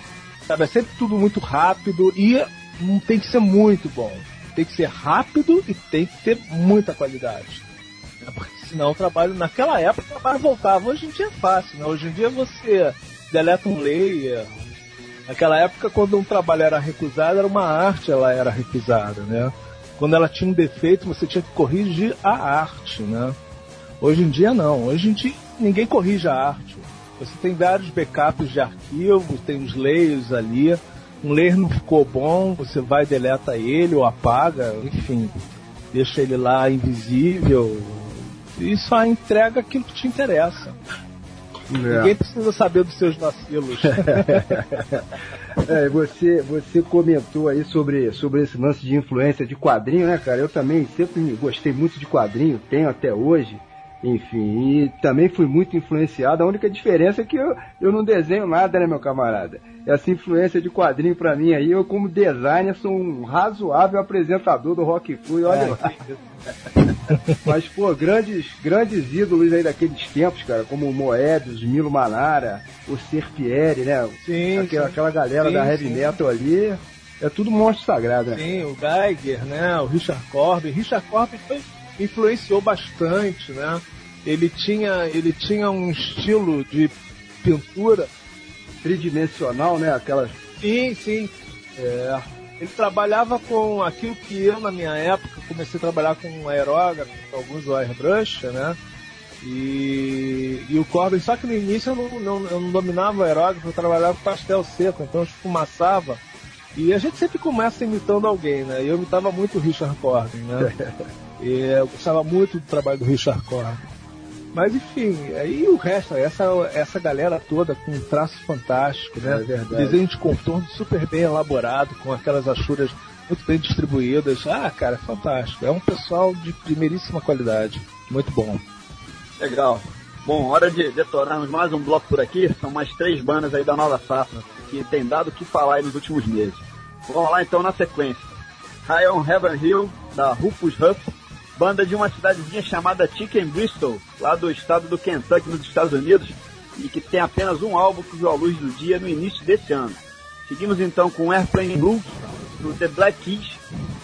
Sabe, é sempre tudo muito rápido e não tem que ser muito bom. Tem que ser rápido e tem que ter muita qualidade. Né? Porque senão o trabalho, naquela época, o trabalho voltava. Hoje em dia é fácil, né? Hoje em dia você deleta um layer. Naquela época, quando um trabalho era recusado, era uma arte, ela era recusada, né? Quando ela tinha um defeito, você tinha que corrigir a arte, né? Hoje em dia não. Hoje em dia ninguém corrige a arte. Você tem vários backups de arquivo, tem os layers ali. Um layer não ficou bom, você vai deleta ele ou apaga, enfim, deixa ele lá invisível. E só entrega aquilo que te interessa. É. Ninguém precisa saber dos seus vacilos. [laughs] é, você, você comentou aí sobre, sobre esse lance de influência de quadrinho, né, cara? Eu também sempre gostei muito de quadrinho, tenho até hoje. Enfim, e também fui muito influenciado. A única diferença é que eu, eu não desenho nada, né, meu camarada? Essa influência de quadrinho pra mim aí, eu como designer sou um razoável apresentador do Rock Flu, olha é, lá. [laughs] Mas, pô, grandes, grandes ídolos aí daqueles tempos, cara, como o Moebius, Milo Manara, o Serpieri, né? Sim, aquela, sim. aquela galera sim, da heavy sim. metal ali. É tudo monstro sagrado, né? Sim, o Geiger, né? O Richard Corbin. Richard Corbin foi, influenciou bastante, né? Ele tinha, ele tinha um estilo de pintura tridimensional, né? Aquelas. Sim, sim. É. Ele trabalhava com aquilo que eu, na minha época, comecei a trabalhar com aerógrafo, com alguns airbrush, né? E, e o Corbin, só que no início eu não, não, eu não dominava o aerógrafo, eu trabalhava com pastel seco, então eu esfumaçava. E a gente sempre começa imitando alguém, né? Eu imitava muito o Richard Corbin, né? [laughs] e eu gostava muito do trabalho do Richard Corbin. Mas enfim, aí o resto, essa, essa galera toda com um traço fantástico, né? É verdade. Desenho de contorno super bem elaborado, com aquelas achuras muito bem distribuídas. Ah, cara, fantástico. É um pessoal de primeiríssima qualidade. Muito bom. Legal. Bom, hora de detonarmos mais um bloco por aqui. São mais três bandas aí da nova safra que tem dado o que falar aí nos últimos meses. Vamos lá então na sequência. High on Heaven Hill, da Rufus Huff, banda de uma cidadezinha chamada Chicken Bristol, lá do estado do Kentucky, nos Estados Unidos, e que tem apenas um álbum que viu a luz do dia no início desse ano. Seguimos então com Airplane Blues, do The Black Keys,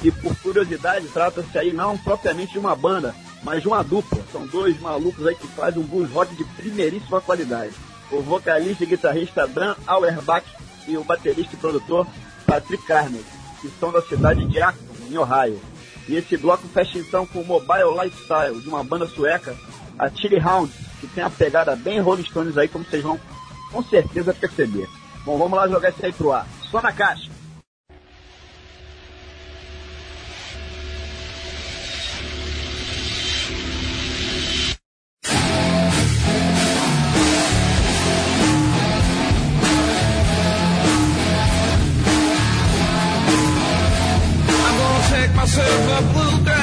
e por curiosidade trata-se aí não propriamente de uma banda, mas de uma dupla. São dois malucos aí que fazem um blues rock de primeiríssima qualidade. O vocalista e guitarrista Dan Auerbach e o baterista e produtor Patrick Carney, que são da cidade de Akron, em Ohio. E esse bloco fecha então com o Mobile Lifestyle, de uma banda sueca, a Chili Hounds, que tem a pegada bem Rolling Stones aí, como vocês vão com certeza perceber. Bom, vamos lá jogar isso aí pro ar. Só na caixa. Gonna take myself a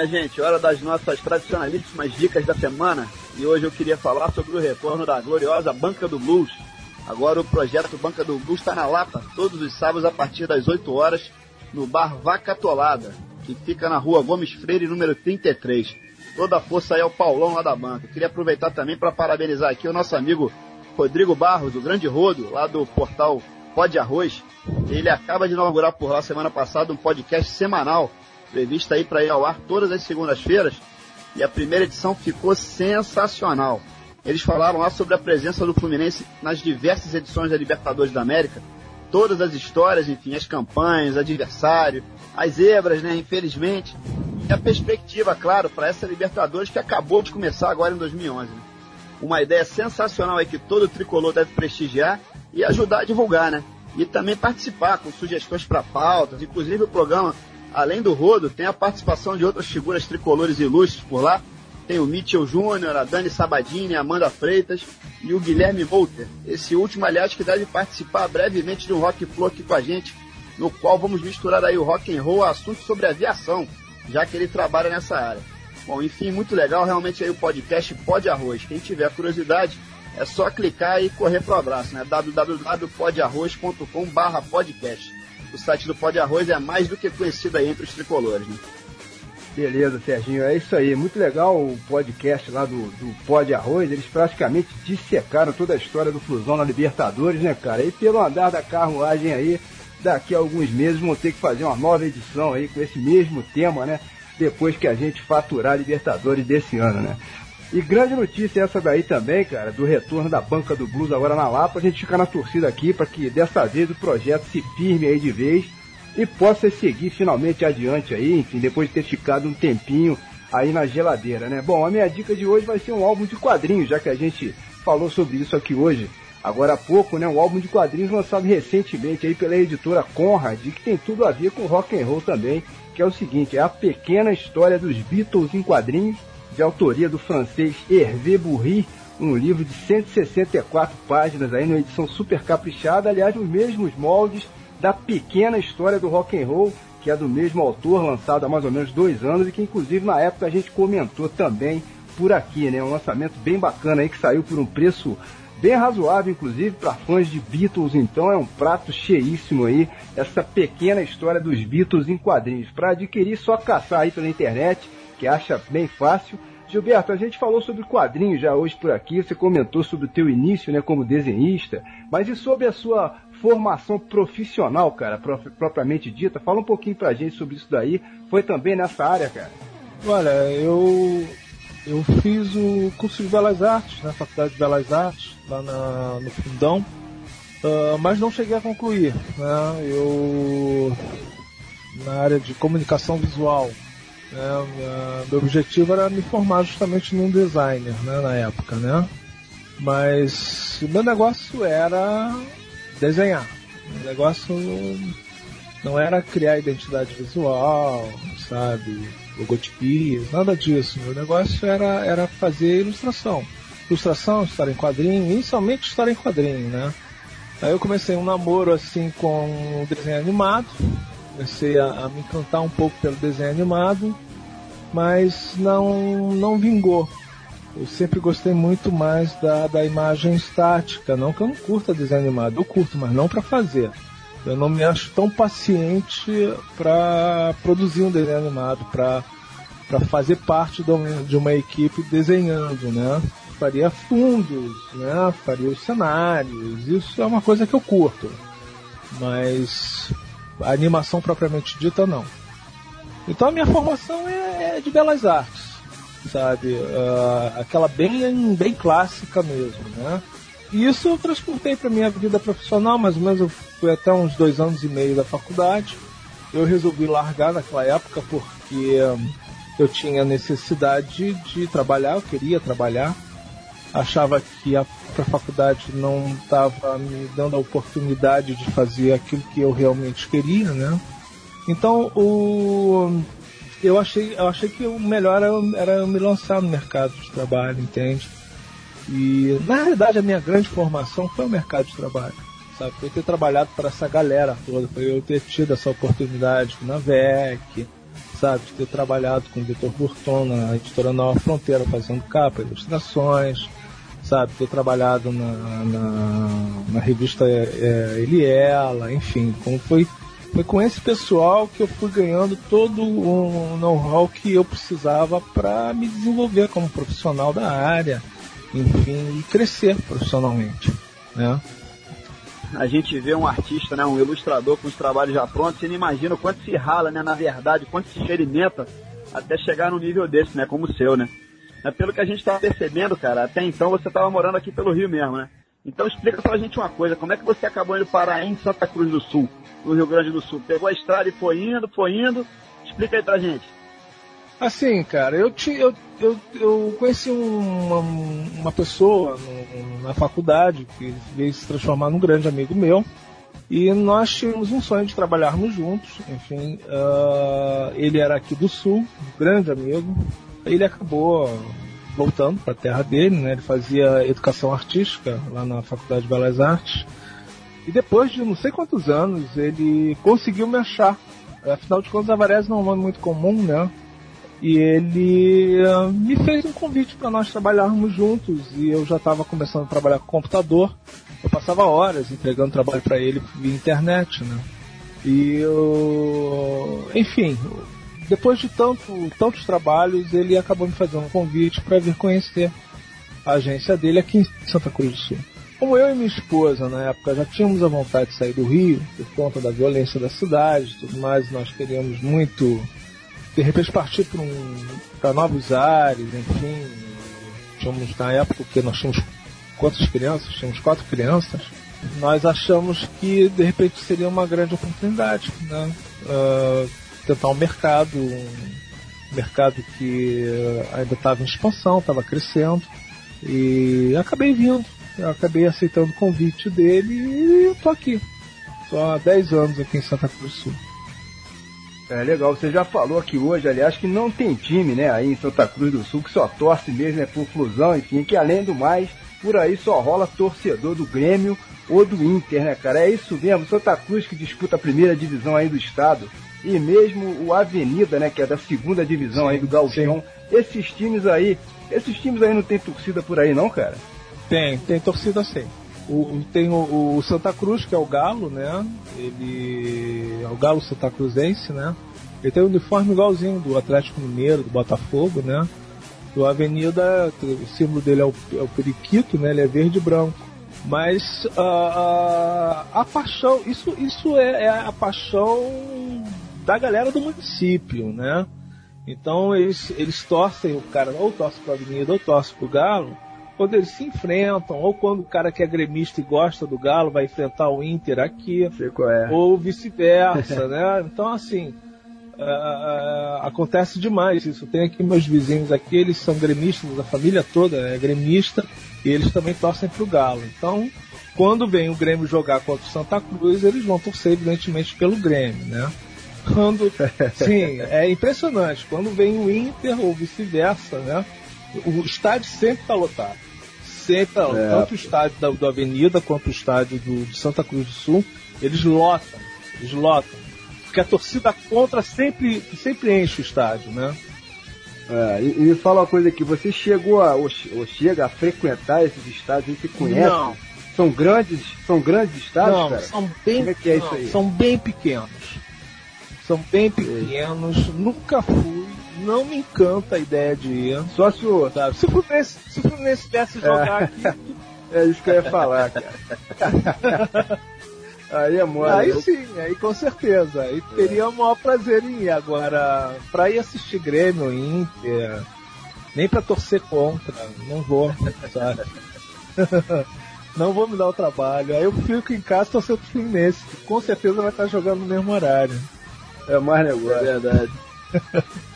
minha gente, hora das nossas tradicionalíssimas dicas da semana. E hoje eu queria falar sobre o retorno da gloriosa Banca do Blues. Agora o projeto Banca do Blues está na Lapa, todos os sábados a partir das 8 horas, no bar Vaca Tolada, que fica na rua Gomes Freire, número 33. Toda a força aí ao Paulão lá da banca. Eu queria aproveitar também para parabenizar aqui o nosso amigo Rodrigo Barros, o Grande Rodo, lá do portal Pode Arroz. Ele acaba de inaugurar por lá semana passada um podcast semanal, previsto aí para ir ao ar todas as segundas-feiras. E a primeira edição ficou sensacional. Eles falaram lá sobre a presença do Fluminense nas diversas edições da Libertadores da América, todas as histórias, enfim, as campanhas, adversário, as zebras, né, infelizmente, e a perspectiva, claro, para essa Libertadores que acabou de começar agora em 2011. Né? Uma ideia sensacional é que todo tricolor deve prestigiar e ajudar a divulgar, né? E também participar com sugestões para pautas, inclusive o programa, além do Rodo, tem a participação de outras figuras tricolores ilustres por lá, tem o Mitchell Júnior, a Dani Sabadini, a Amanda Freitas e o Guilherme Volter. Esse último, aliás, que deve participar brevemente de um Rock Flow aqui com a gente, no qual vamos misturar aí o rock and roll a assuntos sobre aviação, já que ele trabalha nessa área. Bom, enfim, muito legal realmente aí o podcast Pode Arroz. Quem tiver curiosidade, é só clicar e correr pro abraço, né? www.podarroz.com/podcast. O site do Pode Arroz é mais do que conhecido aí entre os tricolores, né? Beleza, Serginho, é isso aí. Muito legal o podcast lá do, do Pod Arroz. Eles praticamente dissecaram toda a história do Flusão na Libertadores, né, cara? E pelo andar da carruagem aí, daqui a alguns meses vão ter que fazer uma nova edição aí com esse mesmo tema, né? Depois que a gente faturar a Libertadores desse ano, né? E grande notícia essa daí também, cara, do retorno da banca do Blues agora na Lapa. A gente fica na torcida aqui para que dessa vez o projeto se firme aí de vez e possa seguir finalmente adiante aí, enfim, depois de ter ficado um tempinho aí na geladeira, né? Bom, a minha dica de hoje vai ser um álbum de quadrinhos, já que a gente falou sobre isso aqui hoje, agora há pouco, né? Um álbum de quadrinhos lançado recentemente aí pela editora Conrad, que tem tudo a ver com rock and roll também, que é o seguinte, é a pequena história dos Beatles em quadrinhos, de autoria do francês Hervé Bourri, um livro de 164 páginas aí, numa edição super caprichada, aliás, nos mesmos moldes da pequena história do rock and roll, que é do mesmo autor, lançado há mais ou menos dois anos e que inclusive na época a gente comentou também por aqui, né? Um lançamento bem bacana aí que saiu por um preço bem razoável, inclusive para fãs de Beatles. Então é um prato cheíssimo aí essa pequena história dos Beatles em quadrinhos. Para adquirir, só caçar aí pela internet, que acha bem fácil. Gilberto, a gente falou sobre quadrinhos já hoje por aqui, você comentou sobre o teu início, né, como desenhista, mas e sobre a sua formação profissional, cara, propriamente dita? Fala um pouquinho pra gente sobre isso daí. Foi também nessa área, cara? Olha, eu eu fiz o curso de Belas Artes, na Faculdade de Belas Artes, lá na, no Fundão, uh, mas não cheguei a concluir. Né? Eu, na área de comunicação visual, né? meu objetivo era me formar justamente num designer né? na época, né? Mas o meu negócio era desenhar. O negócio não era criar identidade visual, sabe? Logotipias, nada disso. Meu negócio era, era fazer ilustração. Ilustração, história em quadrinho, inicialmente história em quadrinho, né? Aí eu comecei um namoro assim com desenho animado, comecei a, a me encantar um pouco pelo desenho animado, mas não, não vingou. Eu sempre gostei muito mais da, da imagem estática. Não que eu não curta desenho animado, eu curto, mas não para fazer. Eu não me acho tão paciente para produzir um desenho animado, para fazer parte de uma equipe desenhando, né? Faria fundos, né? Faria os cenários. Isso é uma coisa que eu curto. Mas a animação propriamente dita, não. Então a minha formação é, é de belas artes sabe? Uh, aquela bem, bem clássica mesmo, né? E isso eu transportei para minha vida profissional, mais ou menos eu fui até uns dois anos e meio da faculdade. Eu resolvi largar naquela época porque eu tinha necessidade de trabalhar, eu queria trabalhar. Achava que a, a faculdade não estava me dando a oportunidade de fazer aquilo que eu realmente queria, né? Então o eu achei, eu achei que o melhor era, era me lançar no mercado de trabalho, entende? E na realidade a minha grande formação foi o mercado de trabalho, sabe? Foi ter trabalhado para essa galera toda, foi eu ter tido essa oportunidade na VEC, sabe? De ter trabalhado com o Vitor Burton na editora Nova Fronteira, fazendo capa, ilustrações, sabe? Ter trabalhado na, na, na revista é, Eliela, enfim, como foi foi com esse pessoal que eu fui ganhando todo o know-how que eu precisava para me desenvolver como profissional da área, enfim, e crescer profissionalmente, né? A gente vê um artista, né, um ilustrador com os trabalhos já prontos, você não imagina o quanto se rala, né, na verdade, quanto se experimenta até chegar num nível desse, né, como o seu, né? Mas pelo que a gente estava percebendo, cara, até então você estava morando aqui pelo Rio mesmo, né? Então explica pra gente uma coisa, como é que você acabou indo parar em Santa Cruz do Sul, no Rio Grande do Sul? Pegou a estrada e foi indo, foi indo? Explica aí pra gente. Assim, cara, eu, te, eu, eu, eu conheci uma, uma pessoa no, na faculdade que veio se transformar num grande amigo meu. E nós tínhamos um sonho de trabalharmos juntos. Enfim, uh, ele era aqui do Sul, um grande amigo. Ele acabou voltando para a terra dele, né? Ele fazia educação artística lá na Faculdade de Belas Artes. E depois de não sei quantos anos, ele conseguiu me achar. Afinal de contas, Avarese não é um nome muito comum, né? E ele uh, me fez um convite para nós trabalharmos juntos. E eu já estava começando a trabalhar com computador. Eu passava horas entregando trabalho para ele via internet, né? E eu. Enfim, depois de tanto, tantos trabalhos, ele acabou me fazendo um convite para vir conhecer a agência dele aqui em Santa Cruz do Sul. Como eu e minha esposa, na época, já tínhamos a vontade de sair do Rio, por conta da violência da cidade e tudo mais, nós queríamos muito de repente partir para um, novos ares, enfim. Tínhamos na época que nós tínhamos quantas crianças? Tínhamos quatro crianças. Nós achamos que de repente seria uma grande oportunidade, né? Uh, tentar um mercado, um mercado que ainda estava em expansão, estava crescendo. E acabei vindo, acabei aceitando o convite dele e estou aqui. Estou há 10 anos aqui em Santa Cruz do Sul. É legal, você já falou aqui hoje, aliás, que não tem time, né, aí em Santa Cruz do Sul, que só torce mesmo é por fusão, enfim, que além do mais, por aí só rola torcedor do Grêmio ou do Inter, né, cara? É isso mesmo, Santa Cruz que disputa a primeira divisão aí do estado, e mesmo o Avenida, né, que é da segunda divisão sim, aí do Gauchão, esses times aí, esses times aí não tem torcida por aí não, cara? Tem, tem torcida sim. O, tem o, o, Santa Cruz, que é o Galo, né? Ele é o Galo Santa Cruzense, né? Ele tem um uniforme igualzinho do Atlético Mineiro, do Botafogo, né? Do Avenida, o símbolo dele é o, é o periquito, né? Ele é verde e branco. Mas uh, uh, a paixão, isso, isso é, é, a paixão da galera do município, né? Então eles, eles torcem, o cara ou torce para a Avenida ou torce para o Galo, quando eles se enfrentam, ou quando o cara que é gremista e gosta do Galo vai enfrentar o Inter aqui, é. ou vice-versa, né? Então assim, uh, uh, acontece demais isso. Tem aqui meus vizinhos aqui, eles são gremistas, a família toda é gremista, e eles também torcem para o Galo. Então, quando vem o Grêmio jogar contra o Santa Cruz, eles vão torcer evidentemente pelo Grêmio, né? Quando, [laughs] sim, é impressionante. Quando vem o Inter ou vice-versa, né? O estádio sempre está lotado. Sempre, tá, é. tanto o estádio da, da, Avenida quanto o estádio do, de Santa Cruz do Sul, eles lotam, eles lotam. Porque a torcida contra sempre, sempre enche o estádio, né? É, e, e, me fala uma coisa aqui, você chegou a, ou, ou chega a frequentar esses estádios, você conhece? Não. São grandes, são grandes estádios, não, cara? São bem, Como é que é não, isso aí? São bem pequenos. São bem pequenos, nunca fui, não me encanta a ideia de ir. Só se o. Sabe? Se o Fluminense, se o Fluminense viesse jogar é. aqui. [laughs] É isso que eu ia falar, cara. [laughs] aí é mole. Aí eu... sim, aí com certeza. Aí teria o maior prazer em ir. Agora, pra ir assistir Grêmio, Inter, nem pra torcer contra, não vou, sabe? [laughs] não vou me dar o trabalho. Aí eu fico em casa torcendo pro Fluminense, que com certeza vai estar jogando no mesmo horário. É mais negócio. É verdade. [laughs]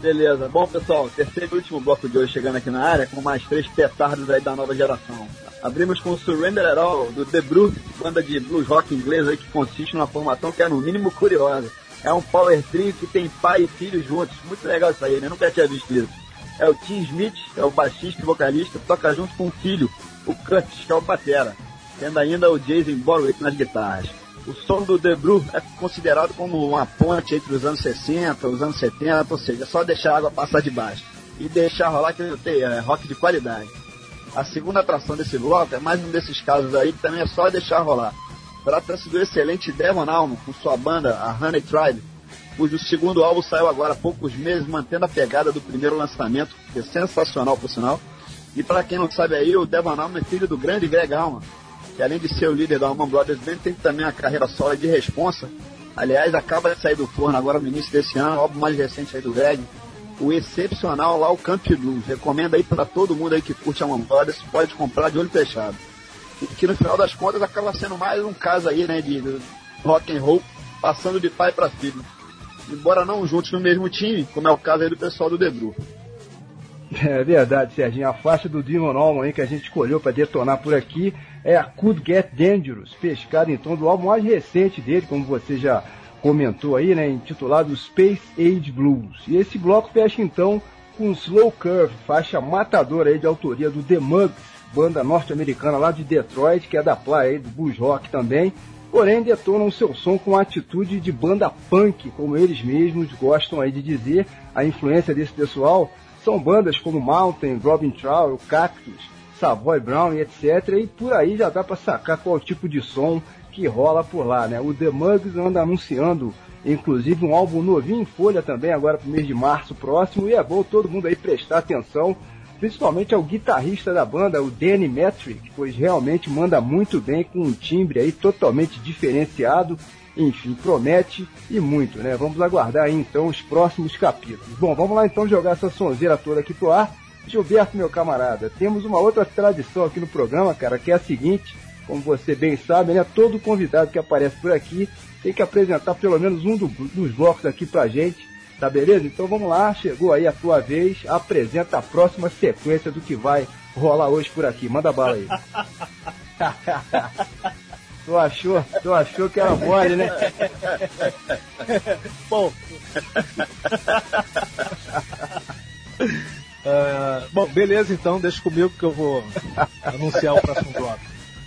Beleza. Bom, pessoal, terceiro e último bloco de hoje chegando aqui na área com mais três petardos aí da nova geração. Abrimos com o Surrender At All, do The Brew, banda de blues rock inglesa que consiste numa formação que é no mínimo curiosa. É um power trio que tem pai e filho juntos. Muito legal isso aí, né? Nunca tinha visto isso. É o Tim Smith, é o baixista e vocalista, toca junto com o filho, o Curtis, que é o batera. Tendo ainda o Jason Borwick nas guitarras. O som do The é considerado como uma ponte entre os anos 60 e os anos 70, ou seja, é só deixar a água passar de baixo e deixar rolar que tem é rock de qualidade. A segunda atração desse bloco é mais um desses casos aí que também é só deixar rolar. Trata-se do excelente Devon Almo com sua banda, a Honey Tribe, cujo segundo álbum saiu agora há poucos meses, mantendo a pegada do primeiro lançamento, que é sensacional por sinal. E para quem não sabe aí, o Devon Almo é filho do grande Greg Alman, que além de ser o líder da Alman Brothers Band, tem também a carreira solo de responsa. Aliás, acaba de sair do forno agora no início desse ano, o álbum mais recente aí do Greg, o excepcional lá, o Camp Blues. Recomendo aí para todo mundo aí que curte a Alman Brothers, pode comprar de olho fechado. E que no final das contas acaba sendo mais um caso aí, né, de, de rock and roll, passando de pai para filho. Embora não juntos no mesmo time, como é o caso aí do pessoal do Debru. É verdade, Serginho. A faixa do Demon Allman aí que a gente escolheu para detonar por aqui é a Could Get Dangerous, pescada então do álbum mais recente dele, como você já comentou aí, né, intitulado Space Age Blues. E esse bloco fecha então com Slow Curve, faixa matadora aí de autoria do The Mugs, banda norte-americana lá de Detroit, que é da praia aí do blues rock também. Porém, detonam seu som com a atitude de banda punk, como eles mesmos gostam aí de dizer. A influência desse pessoal são bandas como Mountain, Robin Trower, Cactus, Savoy Brown e etc. E por aí já dá para sacar qual tipo de som que rola por lá, né? O The Mugs anda anunciando, inclusive, um álbum novinho em folha também, agora pro mês de março próximo, e é bom todo mundo aí prestar atenção, principalmente ao guitarrista da banda, o Danny Metric, pois realmente manda muito bem com um timbre aí totalmente diferenciado, enfim, promete e muito, né? Vamos aguardar aí então os próximos capítulos. Bom, vamos lá então jogar essa sonzeira toda aqui pro ar. Gilberto, meu camarada, temos uma outra tradição aqui no programa, cara, que é a seguinte: como você bem sabe, né, todo convidado que aparece por aqui tem que apresentar pelo menos um do, dos blocos aqui pra gente, tá beleza? Então vamos lá, chegou aí a tua vez, apresenta a próxima sequência do que vai rolar hoje por aqui. Manda bala aí. [laughs] tu achou, tu achou que era mole, né? Bom. [laughs] Uh, bom, beleza então, deixa comigo que eu vou [laughs] anunciar o próximo bloco.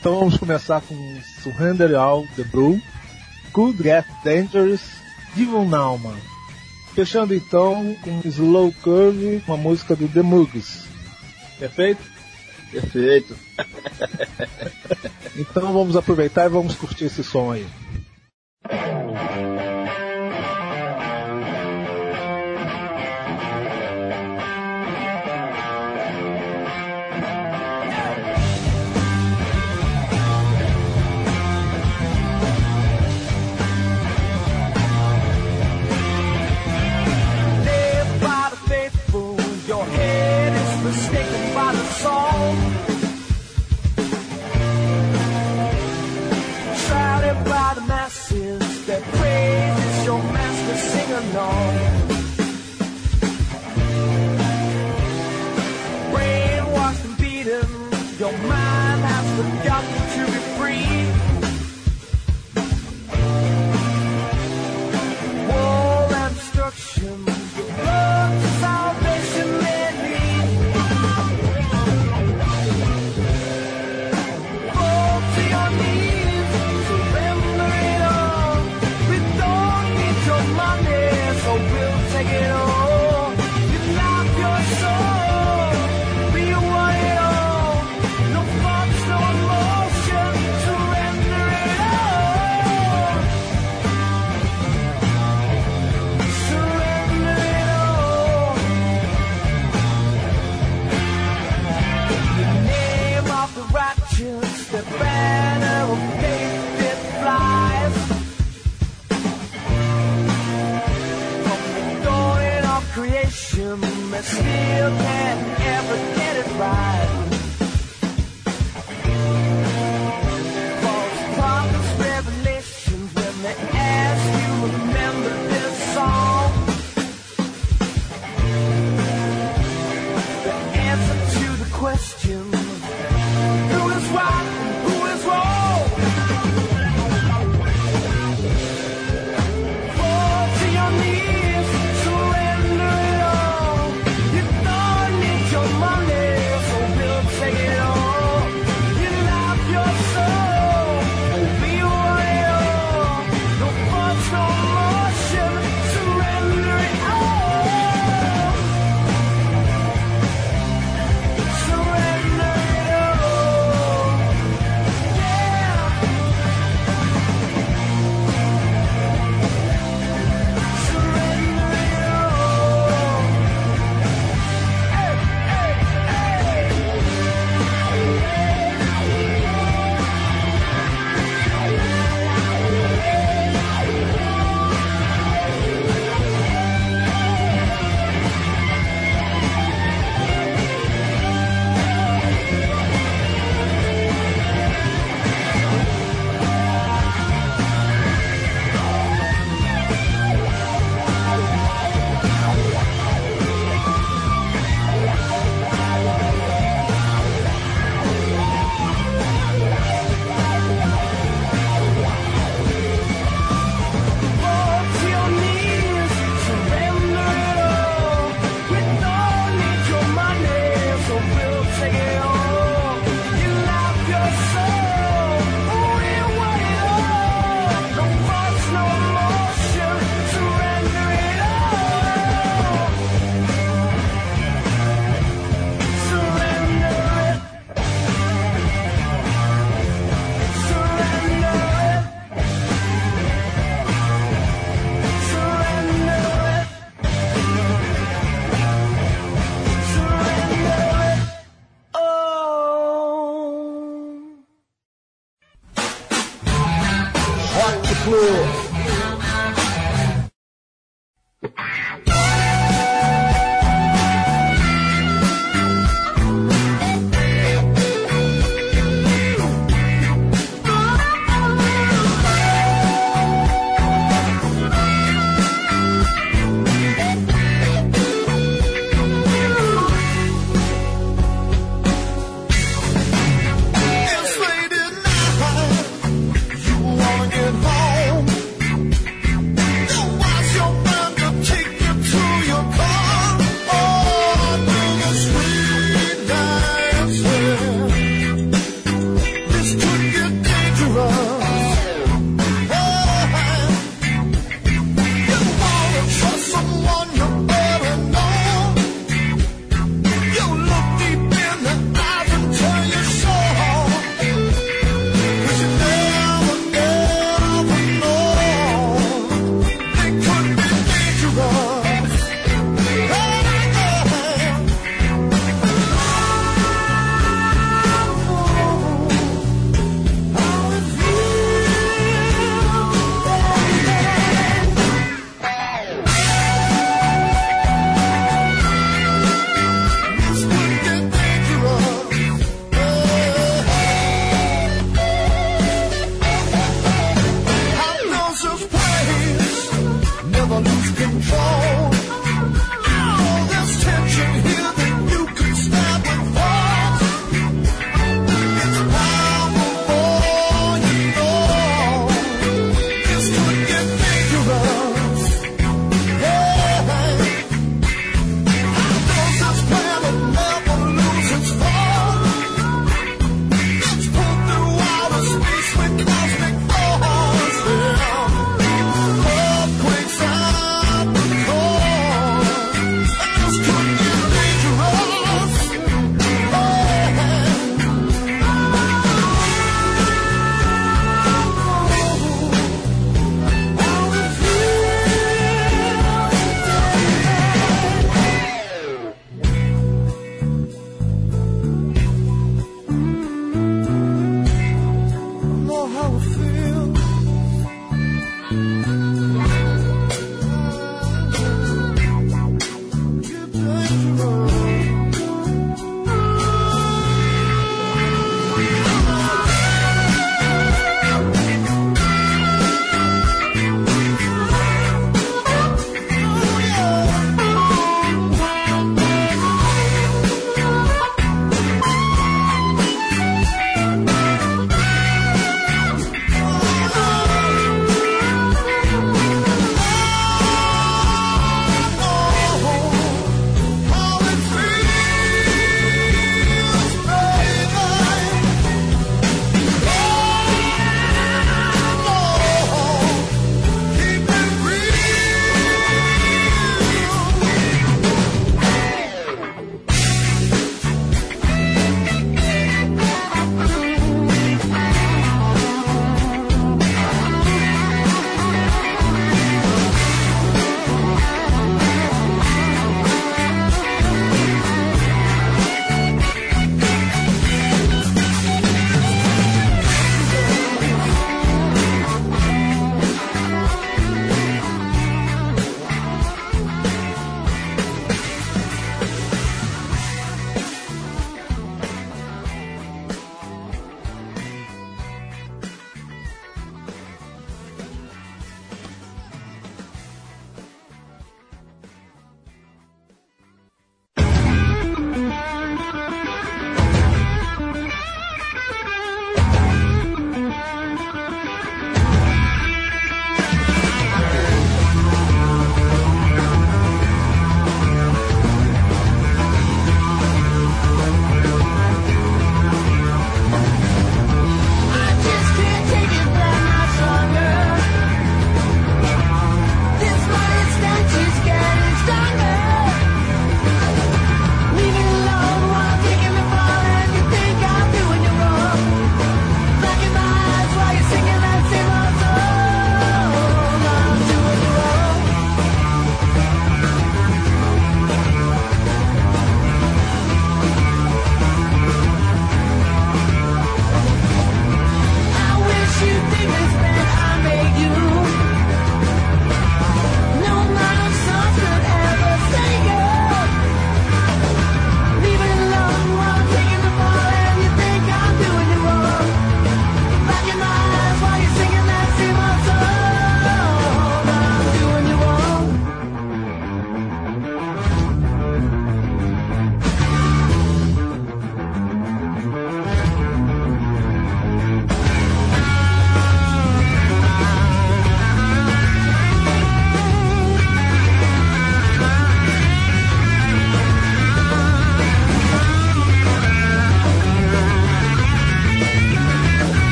Então vamos começar com Surrender All the Blue, Could Get Dangerous, Devil Nauman. Fechando então com Slow Curve, uma música do The Mugs. Perfeito? Perfeito. [laughs] então vamos aproveitar e vamos curtir esse som aí.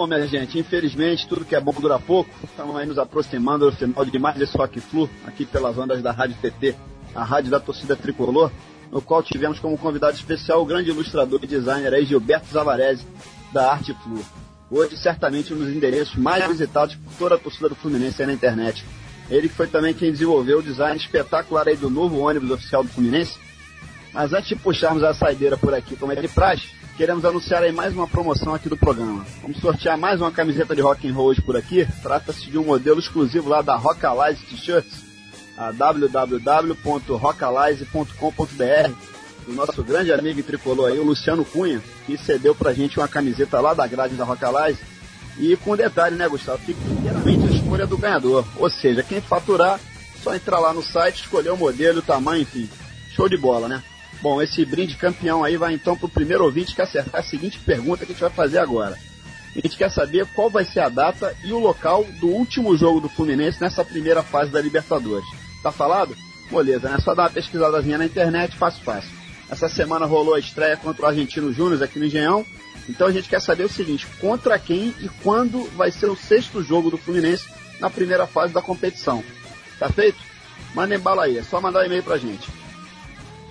Bom, minha gente, infelizmente tudo que é bom dura pouco. Estamos aí nos aproximando do final de mais esse Rock Flu, aqui pelas ondas da Rádio TT, a rádio da torcida tricolor, no qual tivemos como convidado especial o grande ilustrador e designer aí, Gilberto Zavarese, da Arte Flu. Hoje, certamente, um dos endereços mais visitados por toda a torcida do Fluminense aí na internet. Ele foi também quem desenvolveu o design espetacular aí do novo ônibus oficial do Fluminense. Mas antes de puxarmos a saideira por aqui, como é de praxe, queremos anunciar aí mais uma promoção aqui do programa. Vamos sortear mais uma camiseta de rock and roll hoje por aqui. Trata-se de um modelo exclusivo lá da Rock Alize T-Shirts, a www.rockalize.com.br do nosso grande amigo e tricolor aí, o Luciano Cunha, que cedeu pra gente uma camiseta lá da grade da Rock Alize. E com detalhe, né, Gustavo? Fica inteiramente a escolha do ganhador. Ou seja, quem faturar, só entrar lá no site, escolher o modelo, o tamanho, enfim. Show de bola, né? Bom, esse brinde campeão aí vai então para o primeiro ouvinte que acertar a seguinte pergunta que a gente vai fazer agora. A gente quer saber qual vai ser a data e o local do último jogo do Fluminense nessa primeira fase da Libertadores. Tá falado? Beleza, né? Só dar uma pesquisadazinha na internet, fácil, fácil. Essa semana rolou a estreia contra o Argentino Júnior aqui no Engenhão. Então a gente quer saber o seguinte: contra quem e quando vai ser o sexto jogo do Fluminense na primeira fase da competição? Tá feito? Manda bala aí, é só mandar um e-mail pra gente.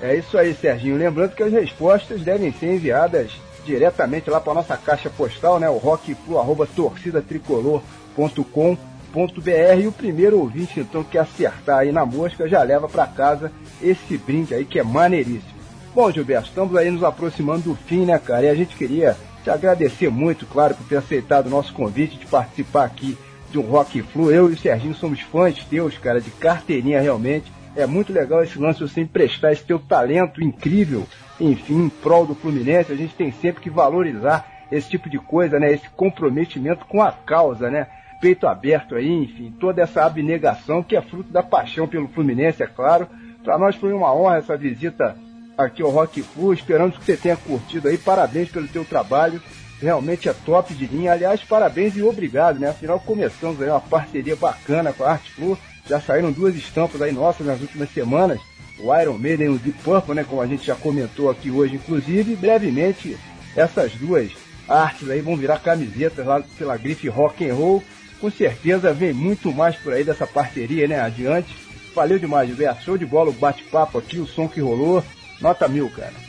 É isso aí, Serginho. Lembrando que as respostas devem ser enviadas diretamente lá para nossa caixa postal, né? O rockflu@torcidatricolor.com.br e o primeiro ouvinte então que acertar aí na mosca já leva para casa esse brinde aí que é maneiríssimo. Bom, Gilberto, estamos aí nos aproximando do fim, né, cara? E a gente queria te agradecer muito, claro, por ter aceitado o nosso convite de participar aqui de um Rock Flu. Eu e o Serginho somos fãs teus, cara, de carteirinha realmente. É muito legal esse lance você emprestar esse teu talento incrível, enfim, em prol do Fluminense. A gente tem sempre que valorizar esse tipo de coisa, né? Esse comprometimento com a causa, né? Peito aberto aí, enfim, toda essa abnegação que é fruto da paixão pelo Fluminense, é claro. Para nós foi uma honra essa visita aqui ao Rock Flu. Esperamos que você tenha curtido aí. Parabéns pelo teu trabalho. Realmente é top de linha. Aliás, parabéns e obrigado, né? Afinal, começamos aí uma parceria bacana com a Arte Flu já saíram duas estampas aí nossas nas últimas semanas. O Iron Maiden e o Deep Purple, né? Como a gente já comentou aqui hoje, inclusive. brevemente, essas duas artes aí vão virar camisetas lá pela grife Rock and Roll. Com certeza vem muito mais por aí dessa parceria, né? Adiante. Valeu demais, Gilberto. Show de bola o bate-papo aqui, o som que rolou. Nota mil, cara.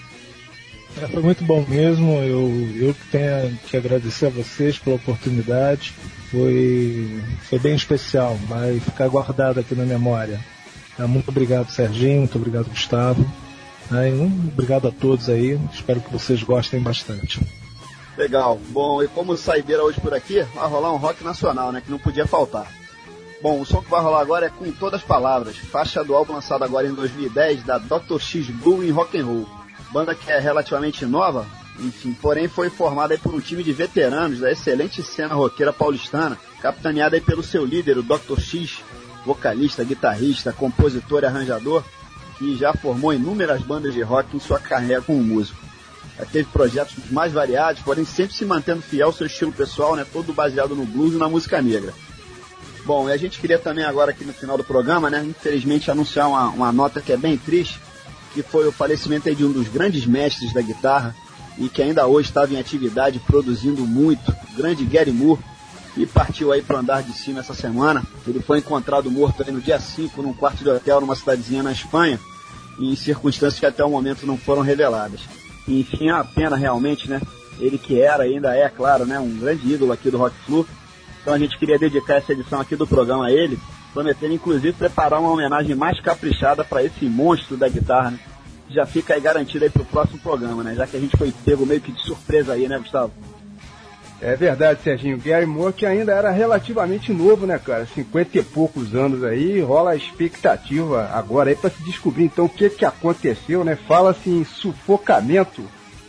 É, foi muito bom mesmo. Eu, eu tenho que agradecer a vocês pela oportunidade foi, foi bem especial, vai ficar guardado aqui na memória. Tá, muito obrigado, Serginho, muito obrigado, Gustavo. Tá, obrigado a todos aí, espero que vocês gostem bastante. Legal. Bom, e como saideira hoje por aqui, vai rolar um rock nacional, né? Que não podia faltar. Bom, o som que vai rolar agora é com todas as palavras. Faixa do álbum lançado agora em 2010 da Dr. X Blue em Rock and Roll. Banda que é relativamente nova, enfim, porém foi formada por um time de veteranos da excelente cena roqueira paulistana, capitaneada pelo seu líder, o Dr. X, vocalista, guitarrista, compositor e arranjador, que já formou inúmeras bandas de rock em sua carreira como músico. Já teve projetos mais variados, porém sempre se mantendo fiel ao seu estilo pessoal, né, todo baseado no blues e na música negra. Bom, e a gente queria também agora aqui no final do programa, né, infelizmente anunciar uma, uma nota que é bem triste, que foi o falecimento de um dos grandes mestres da guitarra, e que ainda hoje estava em atividade produzindo muito, o grande Gary Moore, e partiu aí para andar de cima essa semana. Ele foi encontrado morto no dia 5 num quarto de hotel numa cidadezinha na Espanha, em circunstâncias que até o momento não foram reveladas. enfim, é uma pena realmente, né? Ele que era, ainda é, claro, né, um grande ídolo aqui do Rock Flu. Então a gente queria dedicar essa edição aqui do programa a ele, prometendo inclusive preparar uma homenagem mais caprichada para esse monstro da guitarra, né? já fica aí garantido aí pro próximo programa, né? Já que a gente foi pego meio que de surpresa aí, né, Gustavo? É verdade, Serginho. Gary Moore que ainda era relativamente novo, né, cara? 50 e poucos anos aí, rola a expectativa agora aí para se descobrir então o que que aconteceu, né? Fala-se em sufocamento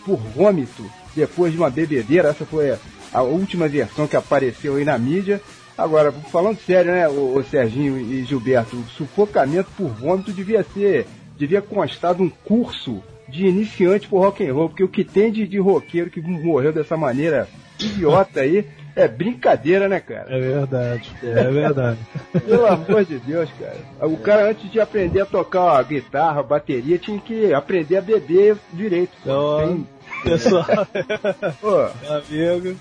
por vômito depois de uma bebedeira. Essa foi a última versão que apareceu aí na mídia. Agora, falando sério, né, o, o Serginho e Gilberto, o sufocamento por vômito devia ser devia constar de um curso de iniciante por rock and roll, porque o que tem de, de roqueiro que morreu dessa maneira idiota aí é brincadeira, né, cara? É verdade, é verdade. [laughs] Pelo amor de Deus, cara. O cara, antes de aprender a tocar a guitarra, a bateria, tinha que aprender a beber direito. Então, tem... pessoal, [laughs] Pô. amigo.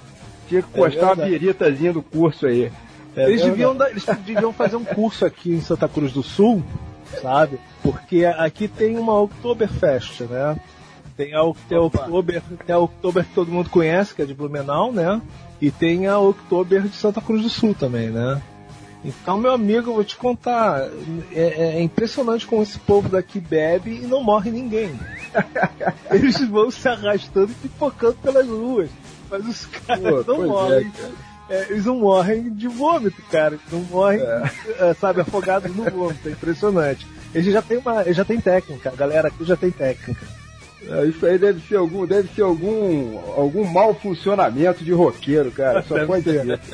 Tinha que postar uma verdade. biritazinha do curso aí. É eles, deviam dar- eles deviam fazer um curso aqui em Santa Cruz do Sul, sabe? Porque aqui tem uma Oktoberfest, né? Tem a, tem a Oktober, tem a Oktober que todo mundo conhece, que é de Blumenau, né? E tem a Oktober de Santa Cruz do Sul também, né? Então, meu amigo, eu vou te contar, é, é impressionante como esse povo daqui bebe e não morre ninguém. [laughs] Eles vão se arrastando e pipocando pelas ruas. Mas os caras Pô, não é, morrem. cara. É, eles não morrem de vômito, cara. Eles não morrem, é, sabe, afogados no vômito. É impressionante. Eles já têm uma, eles já tem técnica. A galera aqui já tem técnica. É, isso aí deve ser algum, deve ser algum, algum mau funcionamento de roqueiro, cara. Só pode ser. [laughs]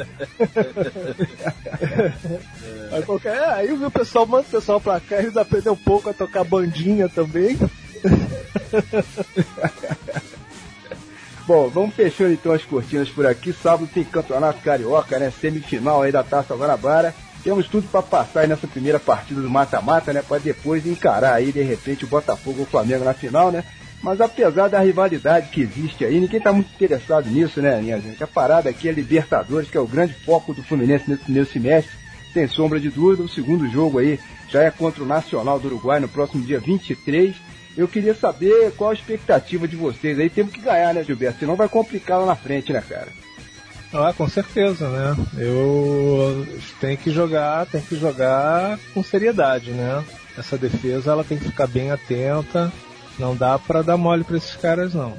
Aí, qualquer, é, aí o pessoal manda o pessoal pra cá, eles aprendem um pouco a tocar bandinha também. [laughs] Bom, vamos fechando então as cortinas por aqui. Sábado tem campeonato carioca, né? Semifinal aí da Taça Guanabara. Temos tudo para passar aí nessa primeira partida do mata-mata, né? Para depois encarar aí de repente o Botafogo ou o Flamengo na final, né? Mas apesar da rivalidade que existe aí, ninguém tá muito interessado nisso, né, minha gente? A parada aqui é Libertadores, que é o grande foco do Fluminense nesse primeiro semestre. Sem sombra de dúvida, o segundo jogo aí já é contra o Nacional do Uruguai no próximo dia 23. Eu queria saber qual a expectativa de vocês aí. Temos que ganhar, né, Gilberto? Senão vai complicar lá na frente, né, cara? Ah, com certeza, né? Eu tenho que jogar, tem que jogar com seriedade, né? Essa defesa ela tem que ficar bem atenta. Não dá pra dar mole pra esses caras não.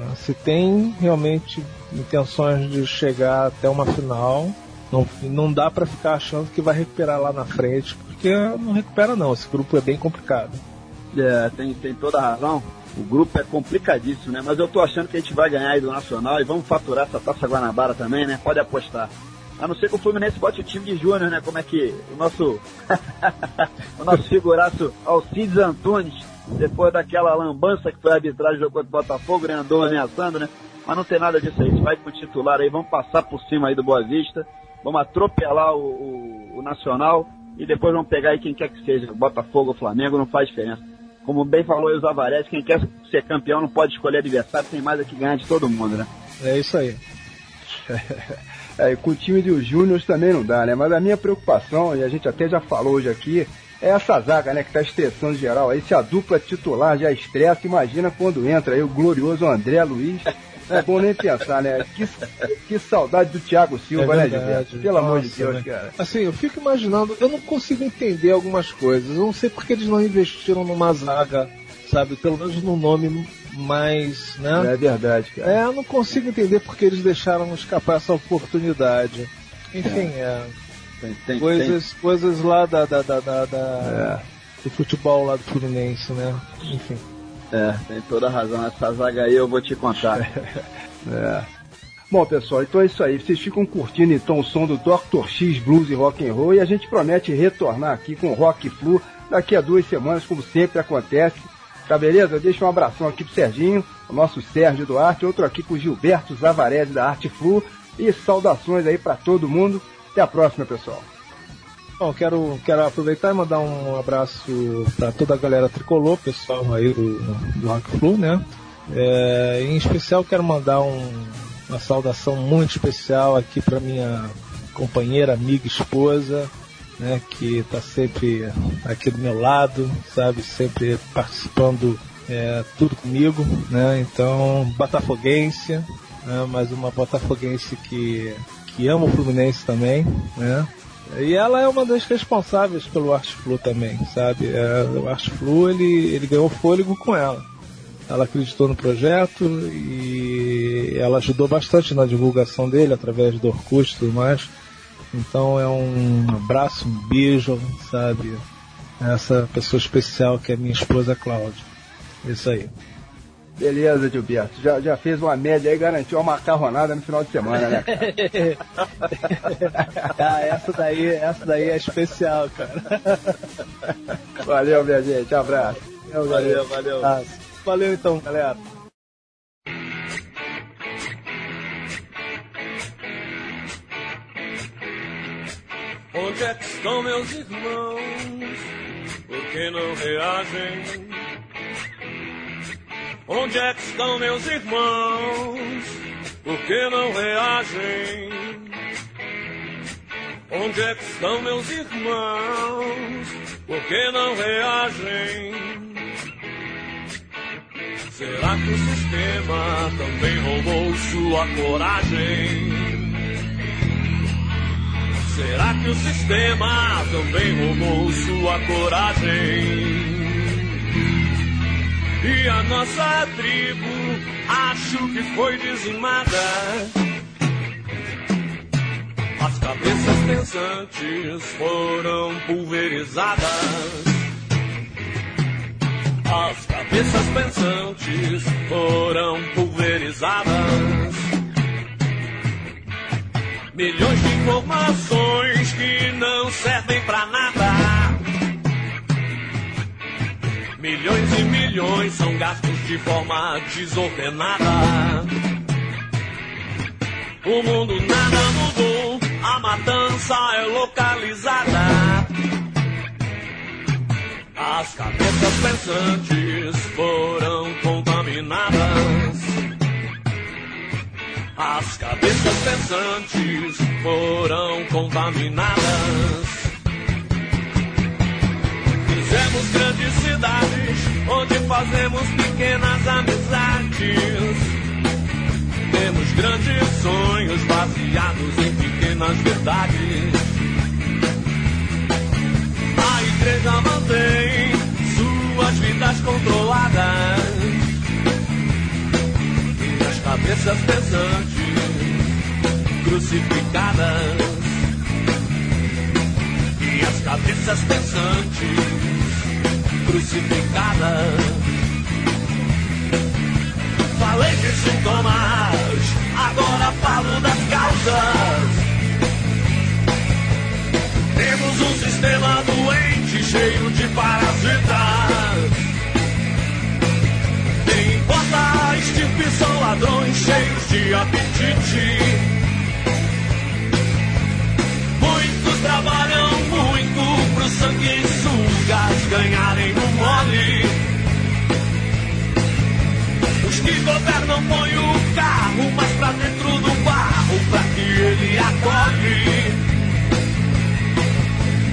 Ah, Se tem realmente intenções de chegar até uma final, não, não dá pra ficar achando que vai recuperar lá na frente, porque não recupera não. Esse grupo é bem complicado. É, tem, tem toda a razão. O grupo é complicadíssimo, né? Mas eu tô achando que a gente vai ganhar aí do Nacional e vamos faturar essa Taça Guanabara também, né? Pode apostar. A não ser que o Fluminense bote o time de Júnior, né? Como é que o nosso [laughs] o nosso figuraço Alcides Antunes, depois daquela lambança que foi a arbitragem do jogo contra o Botafogo, né? Andou ameaçando, né? Mas não tem nada disso aí. A gente vai com o titular aí, vamos passar por cima aí do Boa Vista, vamos atropelar o, o- o Nacional e depois vamos pegar aí quem quer que seja, Botafogo Flamengo, não faz diferença. Como bem falou o Zavarese, quem quer ser campeão não pode escolher adversário, tem mais é ganhar de todo mundo, né? É isso aí. [laughs] É, com o time dos Júniors também não dá, né? Mas a minha preocupação, e a gente até já falou hoje aqui, é essa zaga, né, que tá estressando geral. Aí se a dupla titular já estressa, imagina quando entra aí o glorioso André Luiz. É bom nem pensar, né? Que, que saudade do Thiago Silva, É né, verdade. Gilberto? Pelo amor de Nossa, Deus, né? cara. Assim, eu fico imaginando, eu não consigo entender algumas coisas. Eu não sei porque eles não investiram numa zaga, sabe? Pelo menos num nome mais, né? É verdade, cara. É, eu não consigo entender porque eles deixaram escapar essa oportunidade. Enfim, é, Tem, tem, coisas, coisas lá da, da, da, da- da- É. do futebol lá do Fluminense, né? Enfim. É, tem toda razão. Essa zaga aí eu vou te contar. [laughs] É. Bom, pessoal, então é isso aí. Vocês ficam curtindo então o som do Dr. X Blues e Rock and Roll e a gente promete retornar aqui com o Rock Flu daqui a duas semanas, como sempre acontece. Tá beleza? Deixa um abração aqui pro Serginho, o nosso Sérgio Duarte, outro aqui pro Gilberto Zavarese da Arte Flu e saudações aí pra todo mundo. Até a próxima, pessoal. Bom, quero, quero aproveitar e mandar um abraço para toda a galera tricolor, pessoal aí do, do Rock Flu, né? É, em especial quero mandar um- uma saudação muito especial aqui para minha companheira, amiga, esposa, né? Que está sempre aqui do meu lado, sabe? Sempre participando é, tudo comigo, né? Então, botafoguense, né? mais uma botafoguense que, que ama o Fluminense também, né? E ela é uma das responsáveis pelo Arte Flu também, sabe? É, o Arte Flu ele, ele ganhou fôlego com ela. Ela acreditou no projeto e ela ajudou bastante na divulgação dele através do Orkut e tudo mais. Então é um abraço, um beijo, sabe? Essa pessoa especial que é minha esposa Cláudia. Isso aí. Beleza, Gilberto. Já, já fez uma média aí, garantiu uma macarronada no final de semana, né? [laughs] ah, essa daí, essa daí é especial, cara. Valeu, minha gente. Abraço. Valeu, valeu. Ah, valeu então, galera. Onde é que estão meus irmãos? Por que não reagem? Onde é que estão meus irmãos? Por que não reagem? Onde é que estão meus irmãos? Por que não reagem? Será que o sistema também roubou sua coragem? Será que o sistema também roubou sua coragem? E a nossa tribo acho que foi dizimada. As cabeças pensantes foram pulverizadas. As cabeças pensantes foram pulverizadas. Milhões de informações que não servem pra nada. Milhões e milhões são gastos de forma desordenada. O mundo nada mudou, a matança é localizada. As cabeças pensantes foram contaminadas. As cabeças pensantes foram contaminadas. Fizemos grandes cidades onde fazemos pequenas amizades. Temos grandes sonhos baseados em pequenas verdades. A igreja mantém suas vidas controladas. E as cabeças pensantes crucificadas. E as cabeças pensantes crucificadas. Falei de sintomas, agora falo das causas. Temos um sistema doente cheio de parasitas. Quem importa estirpe são ladrões cheios de apetite. Muitos trabalham muito pro sanguessugas ganharem no mole. Os que governam põem o carro mais pra dentro do barro pra que ele acolhe.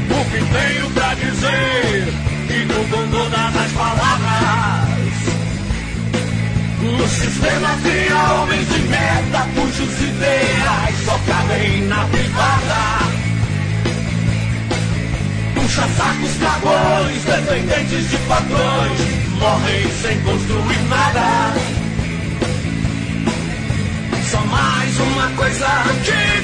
O que tenho pra dizer e não com todas as palavras. O sistema cria homens de merda cujos ideais só cabem na privada. Puxa sacos dragões, dependentes de patrões, morrem sem construir nada. Só mais uma coisa digo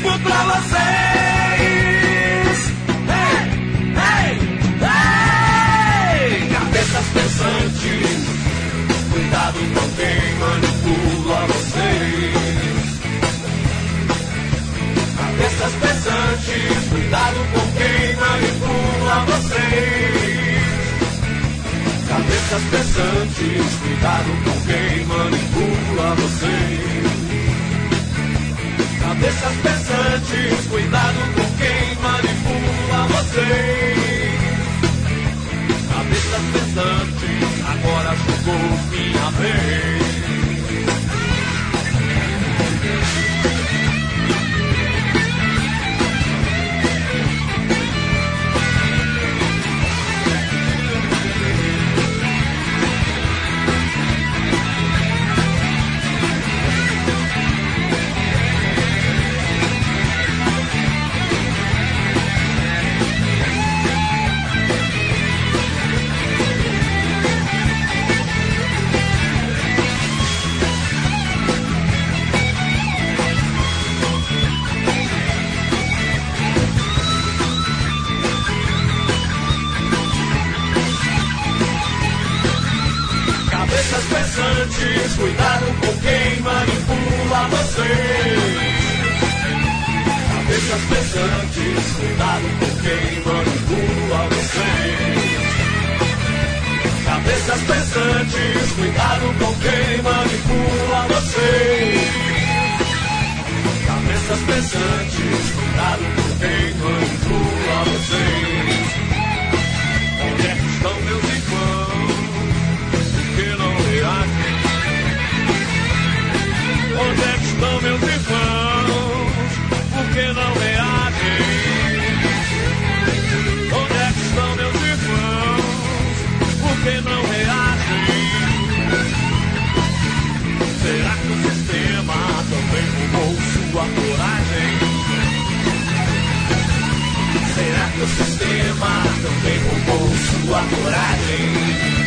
vocês. Cabeças pensantes, cuidado com quem manipula vocês. Cabeças pensantes, cuidado com quem manipula vocês. Cabeças pensantes, agora chegou minha vez. Cuidado com quem manipula vocês. Cabeças pensantes, cuidado com quem manipula vocês. Cabeças pensantes, cuidado com quem manipula vocês. Cabeças pensantes, cuidado com quem manipula vocês. meus irmãos, porque não reagem? Onde é que estão meus irmãos, porque não reagem? Será que o sistema também roubou sua coragem? Será que o sistema também roubou sua coragem?